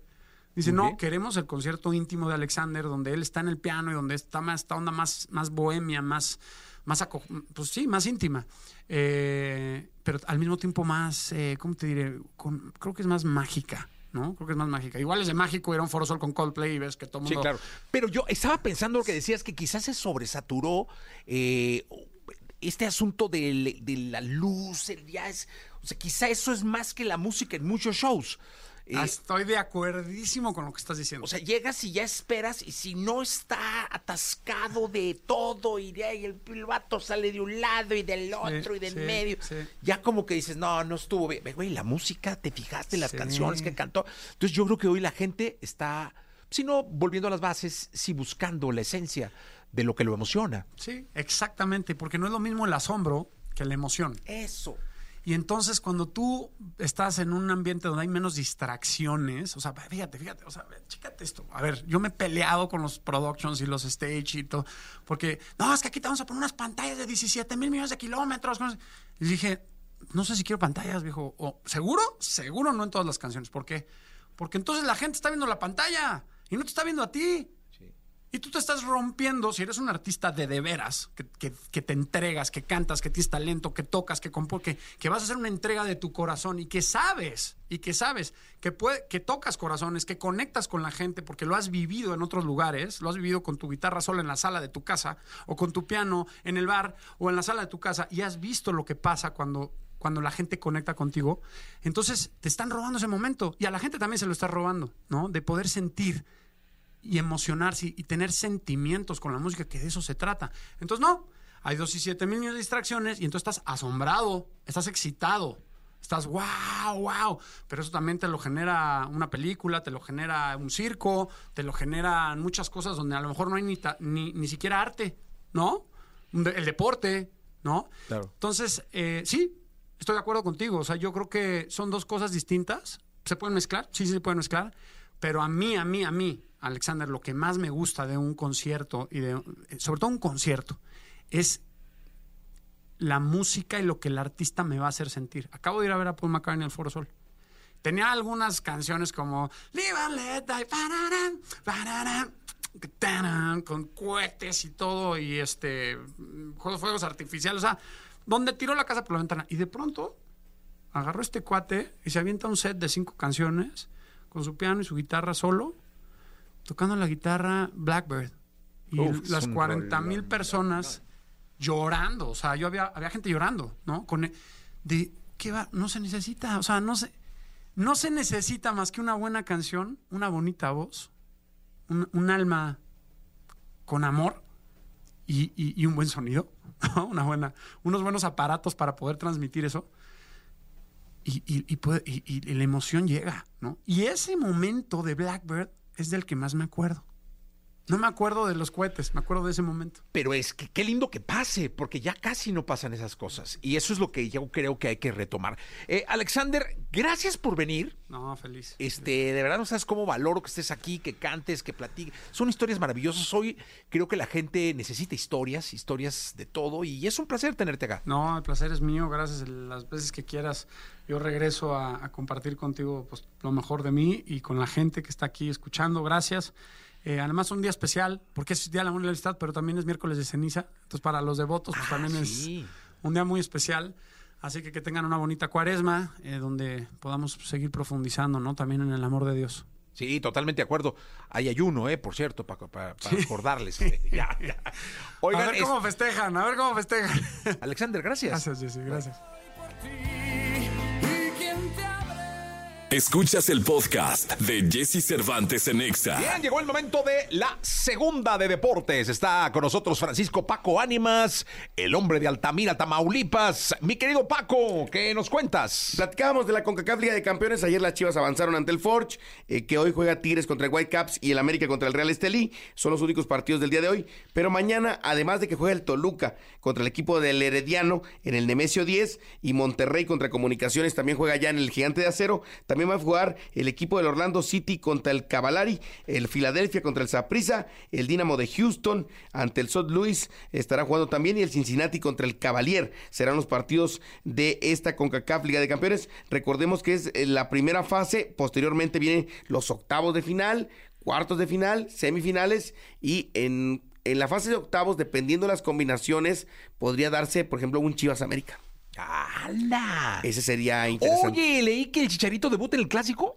Dice, no, queremos el concierto íntimo de Alexander, donde él está en el piano y donde está más, esta onda más, más bohemia, más, más, pues sí, más íntima. Eh, pero al mismo tiempo más, eh, ¿cómo te diré? Con- creo que es más mágica, ¿no? Creo que es más mágica. Igual es de mágico ir a un Foro Sol con Coldplay y ves que todo el Sí, mundo... claro. Pero yo estaba pensando lo que decías, que quizás se sobresaturó eh, este asunto del- de, la luz, el jazz. O sea, quizá eso es más que la música en muchos shows. Eh, Ah, Estoy de acuerdísimo con lo que estás diciendo. o sea, llegas y ya esperas, y si no está atascado de todo, y de el, el vato sale de un lado y del otro y del sí, medio, sí. ya como que dices, no, no estuvo bien. Güey, la música, te fijaste las canciones que cantó. Entonces yo creo que hoy la gente está, si no volviendo a las bases, sí buscando la esencia de lo que lo emociona. Sí, exactamente, porque no es lo mismo el asombro que la emoción. Eso. Y entonces cuando tú estás en un ambiente donde hay menos distracciones, o sea, fíjate, fíjate, o sea, chécate esto. A ver, yo me he peleado con los productions y los stage y todo, porque, no, es que aquí te vamos a poner unas pantallas de 17 mil millones de kilómetros. Y dije, no sé si quiero pantallas, viejo. O, ¿Seguro? Seguro no en todas las canciones. ¿Por qué? Porque entonces la gente está viendo la pantalla y no te está viendo a ti. Y tú te estás rompiendo, si eres un artista de de veras, que, te entregas, que cantas, que tienes talento, que tocas, que que, que vas a hacer una entrega de tu corazón y que sabes, y que sabes que, puede, que tocas corazones, que conectas con la gente porque lo has vivido en otros lugares, lo has vivido con tu guitarra sola en la sala de tu casa, o con tu piano en el bar, o en la sala de tu casa, y has visto lo que pasa cuando cuando la gente conecta contigo, entonces te están robando ese momento y a la gente también se lo está robando, ¿no? De poder sentir y emocionarse y, tener sentimientos con la música, que de eso se trata. Entonces, no, hay dos y siete mil millones de distracciones y entonces estás asombrado, estás excitado, estás wow, wow. Pero eso también te lo genera una película, te lo genera un circo, te lo generan muchas cosas donde a lo mejor no hay ni, ta- ni, ni siquiera arte, ¿no? El deporte, ¿no? Claro. Entonces, eh, sí, estoy de acuerdo contigo. O sea, yo creo que son dos cosas distintas. ¿Se pueden mezclar? Sí, sí, se pueden mezclar. Pero a mí, a mí, a mí, Alexander, lo que más me gusta de un concierto, y de, eh, sobre todo un concierto, es la música y lo que el artista me va a hacer sentir. Acabo de ir a ver a Paul McCartney al Foro Sol. Tenía algunas canciones como con cohetes y todo, y este juegos, fuegos artificiales, o sea, donde tiró la casa por la ventana. Y de pronto agarró este cuate y se avienta un set de cinco canciones con su piano y su guitarra solo, tocando la guitarra Blackbird. Y Uf, las un 40 mil personas llorando, o sea, yo había, había gente llorando, ¿no? Con, e- de, ¿qué va? No se necesita, o sea, no se, no se necesita más que una buena canción, una bonita voz, un, un alma con amor y, y- y un buen sonido, ¿no? una buena, unos buenos aparatos para poder transmitir eso. Y, y- puede- y la emoción llega, ¿no? Y ese momento de Blackbird es del que más me acuerdo. No me acuerdo de los cohetes, me acuerdo de ese momento. Pero es que qué lindo que pase, porque ya casi no pasan esas cosas. Y eso es lo que yo creo que hay que retomar. Eh, Alexander, gracias por venir. No, feliz. Este, de verdad no sabes cómo valoro que estés aquí, que cantes, que platiques. Son historias maravillosas. Hoy creo que la gente necesita historias, historias de todo. Y es un placer tenerte acá. No, el placer es mío, gracias. Las veces que quieras, yo regreso a, a compartir contigo pues, lo mejor de mí y con la gente que está aquí escuchando. Gracias. Eh, además, un día especial, porque es Día de la Amor y la Amistad, pero también es miércoles de ceniza. Entonces, para los devotos, pues también es un día muy especial. Así que que tengan una bonita cuaresma, eh, donde podamos seguir profundizando, ¿no? También en el amor de Dios. Sí, totalmente de acuerdo. Hay ayuno, ¿eh? Por cierto, para, para, para acordarles. Ya, ya. Oigan, a ver cómo festejan, a ver cómo festejan. Alexander, gracias. Gracias, Jessy, gracias. Escuchas el podcast de Jesse Cervantes en Exa. Bien, llegó el momento de la segunda de deportes. Está con nosotros Francisco Paco Ánimas, el hombre de Altamira, Tamaulipas. Mi querido Paco, ¿qué nos cuentas? Platicábamos de la CONCACAF Liga de Campeones. Ayer las Chivas avanzaron ante el Forge, eh, que hoy juega Tigres contra el Whitecaps y el América contra el Real Estelí. Son los únicos partidos del día de hoy. Pero mañana, además de que juega el Toluca contra el equipo del Herediano en el Nemesio 10 y Monterrey contra Comunicaciones también juega ya en el Gigante de Acero. También va a jugar el equipo del Orlando City contra el Cavalari, el Filadelfia contra el Saprissa, el Dinamo de Houston ante el South Louis estará jugando también y el Cincinnati contra el Cavalier. Serán los partidos de esta CONCACAF Liga de Campeones. Recordemos que es eh, la primera fase, posteriormente vienen los octavos de final, cuartos de final, semifinales y en, en la fase de octavos, dependiendo de las combinaciones, podría darse, por ejemplo, un Chivas América. ¡Hala! Ese sería interesante. Oye, leí que el Chicharito debuta en el Clásico.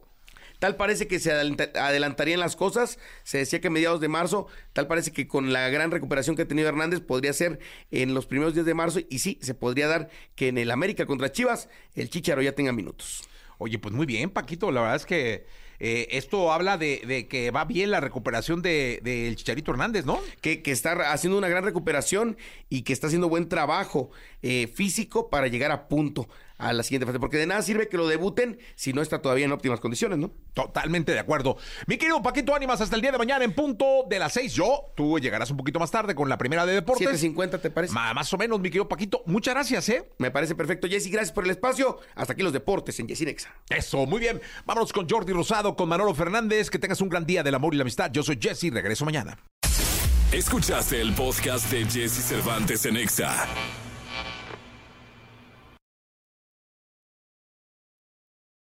Tal parece que se adelanta- adelantarían las cosas. Se decía que a mediados de marzo, tal parece que con la gran recuperación que ha tenido Hernández, podría ser en los primeros días de marzo. Y sí, se podría dar que en el América contra Chivas, el Chicharo ya tenga minutos. Oye, pues muy bien, Paquito. La verdad es que eh, esto habla de, de que va bien la recuperación del de, del Chicharito Hernández, ¿no? Que, que está haciendo una gran recuperación y que está haciendo buen trabajo eh, físico para llegar a punto a la siguiente fase. Porque de nada sirve que lo debuten si no está todavía en óptimas condiciones, ¿no? Totalmente de acuerdo. Mi querido Paquito Ánimas, hasta el día de mañana en punto de las seis. Yo, tú llegarás un poquito más tarde con la primera de deportes. 7.50, ¿te parece? Ma- más o menos, mi querido Paquito. Muchas gracias, ¿eh? Me parece perfecto, Jessy. Gracias por el espacio. Hasta aquí los deportes en Jessy Nexa. Eso, muy bien. Vámonos con Jordi Rosado, con Manolo Fernández. Que tengas un gran día del amor y la amistad. Yo soy Jesse, regreso mañana. Escuchaste el podcast de Jesse Cervantes en Exa.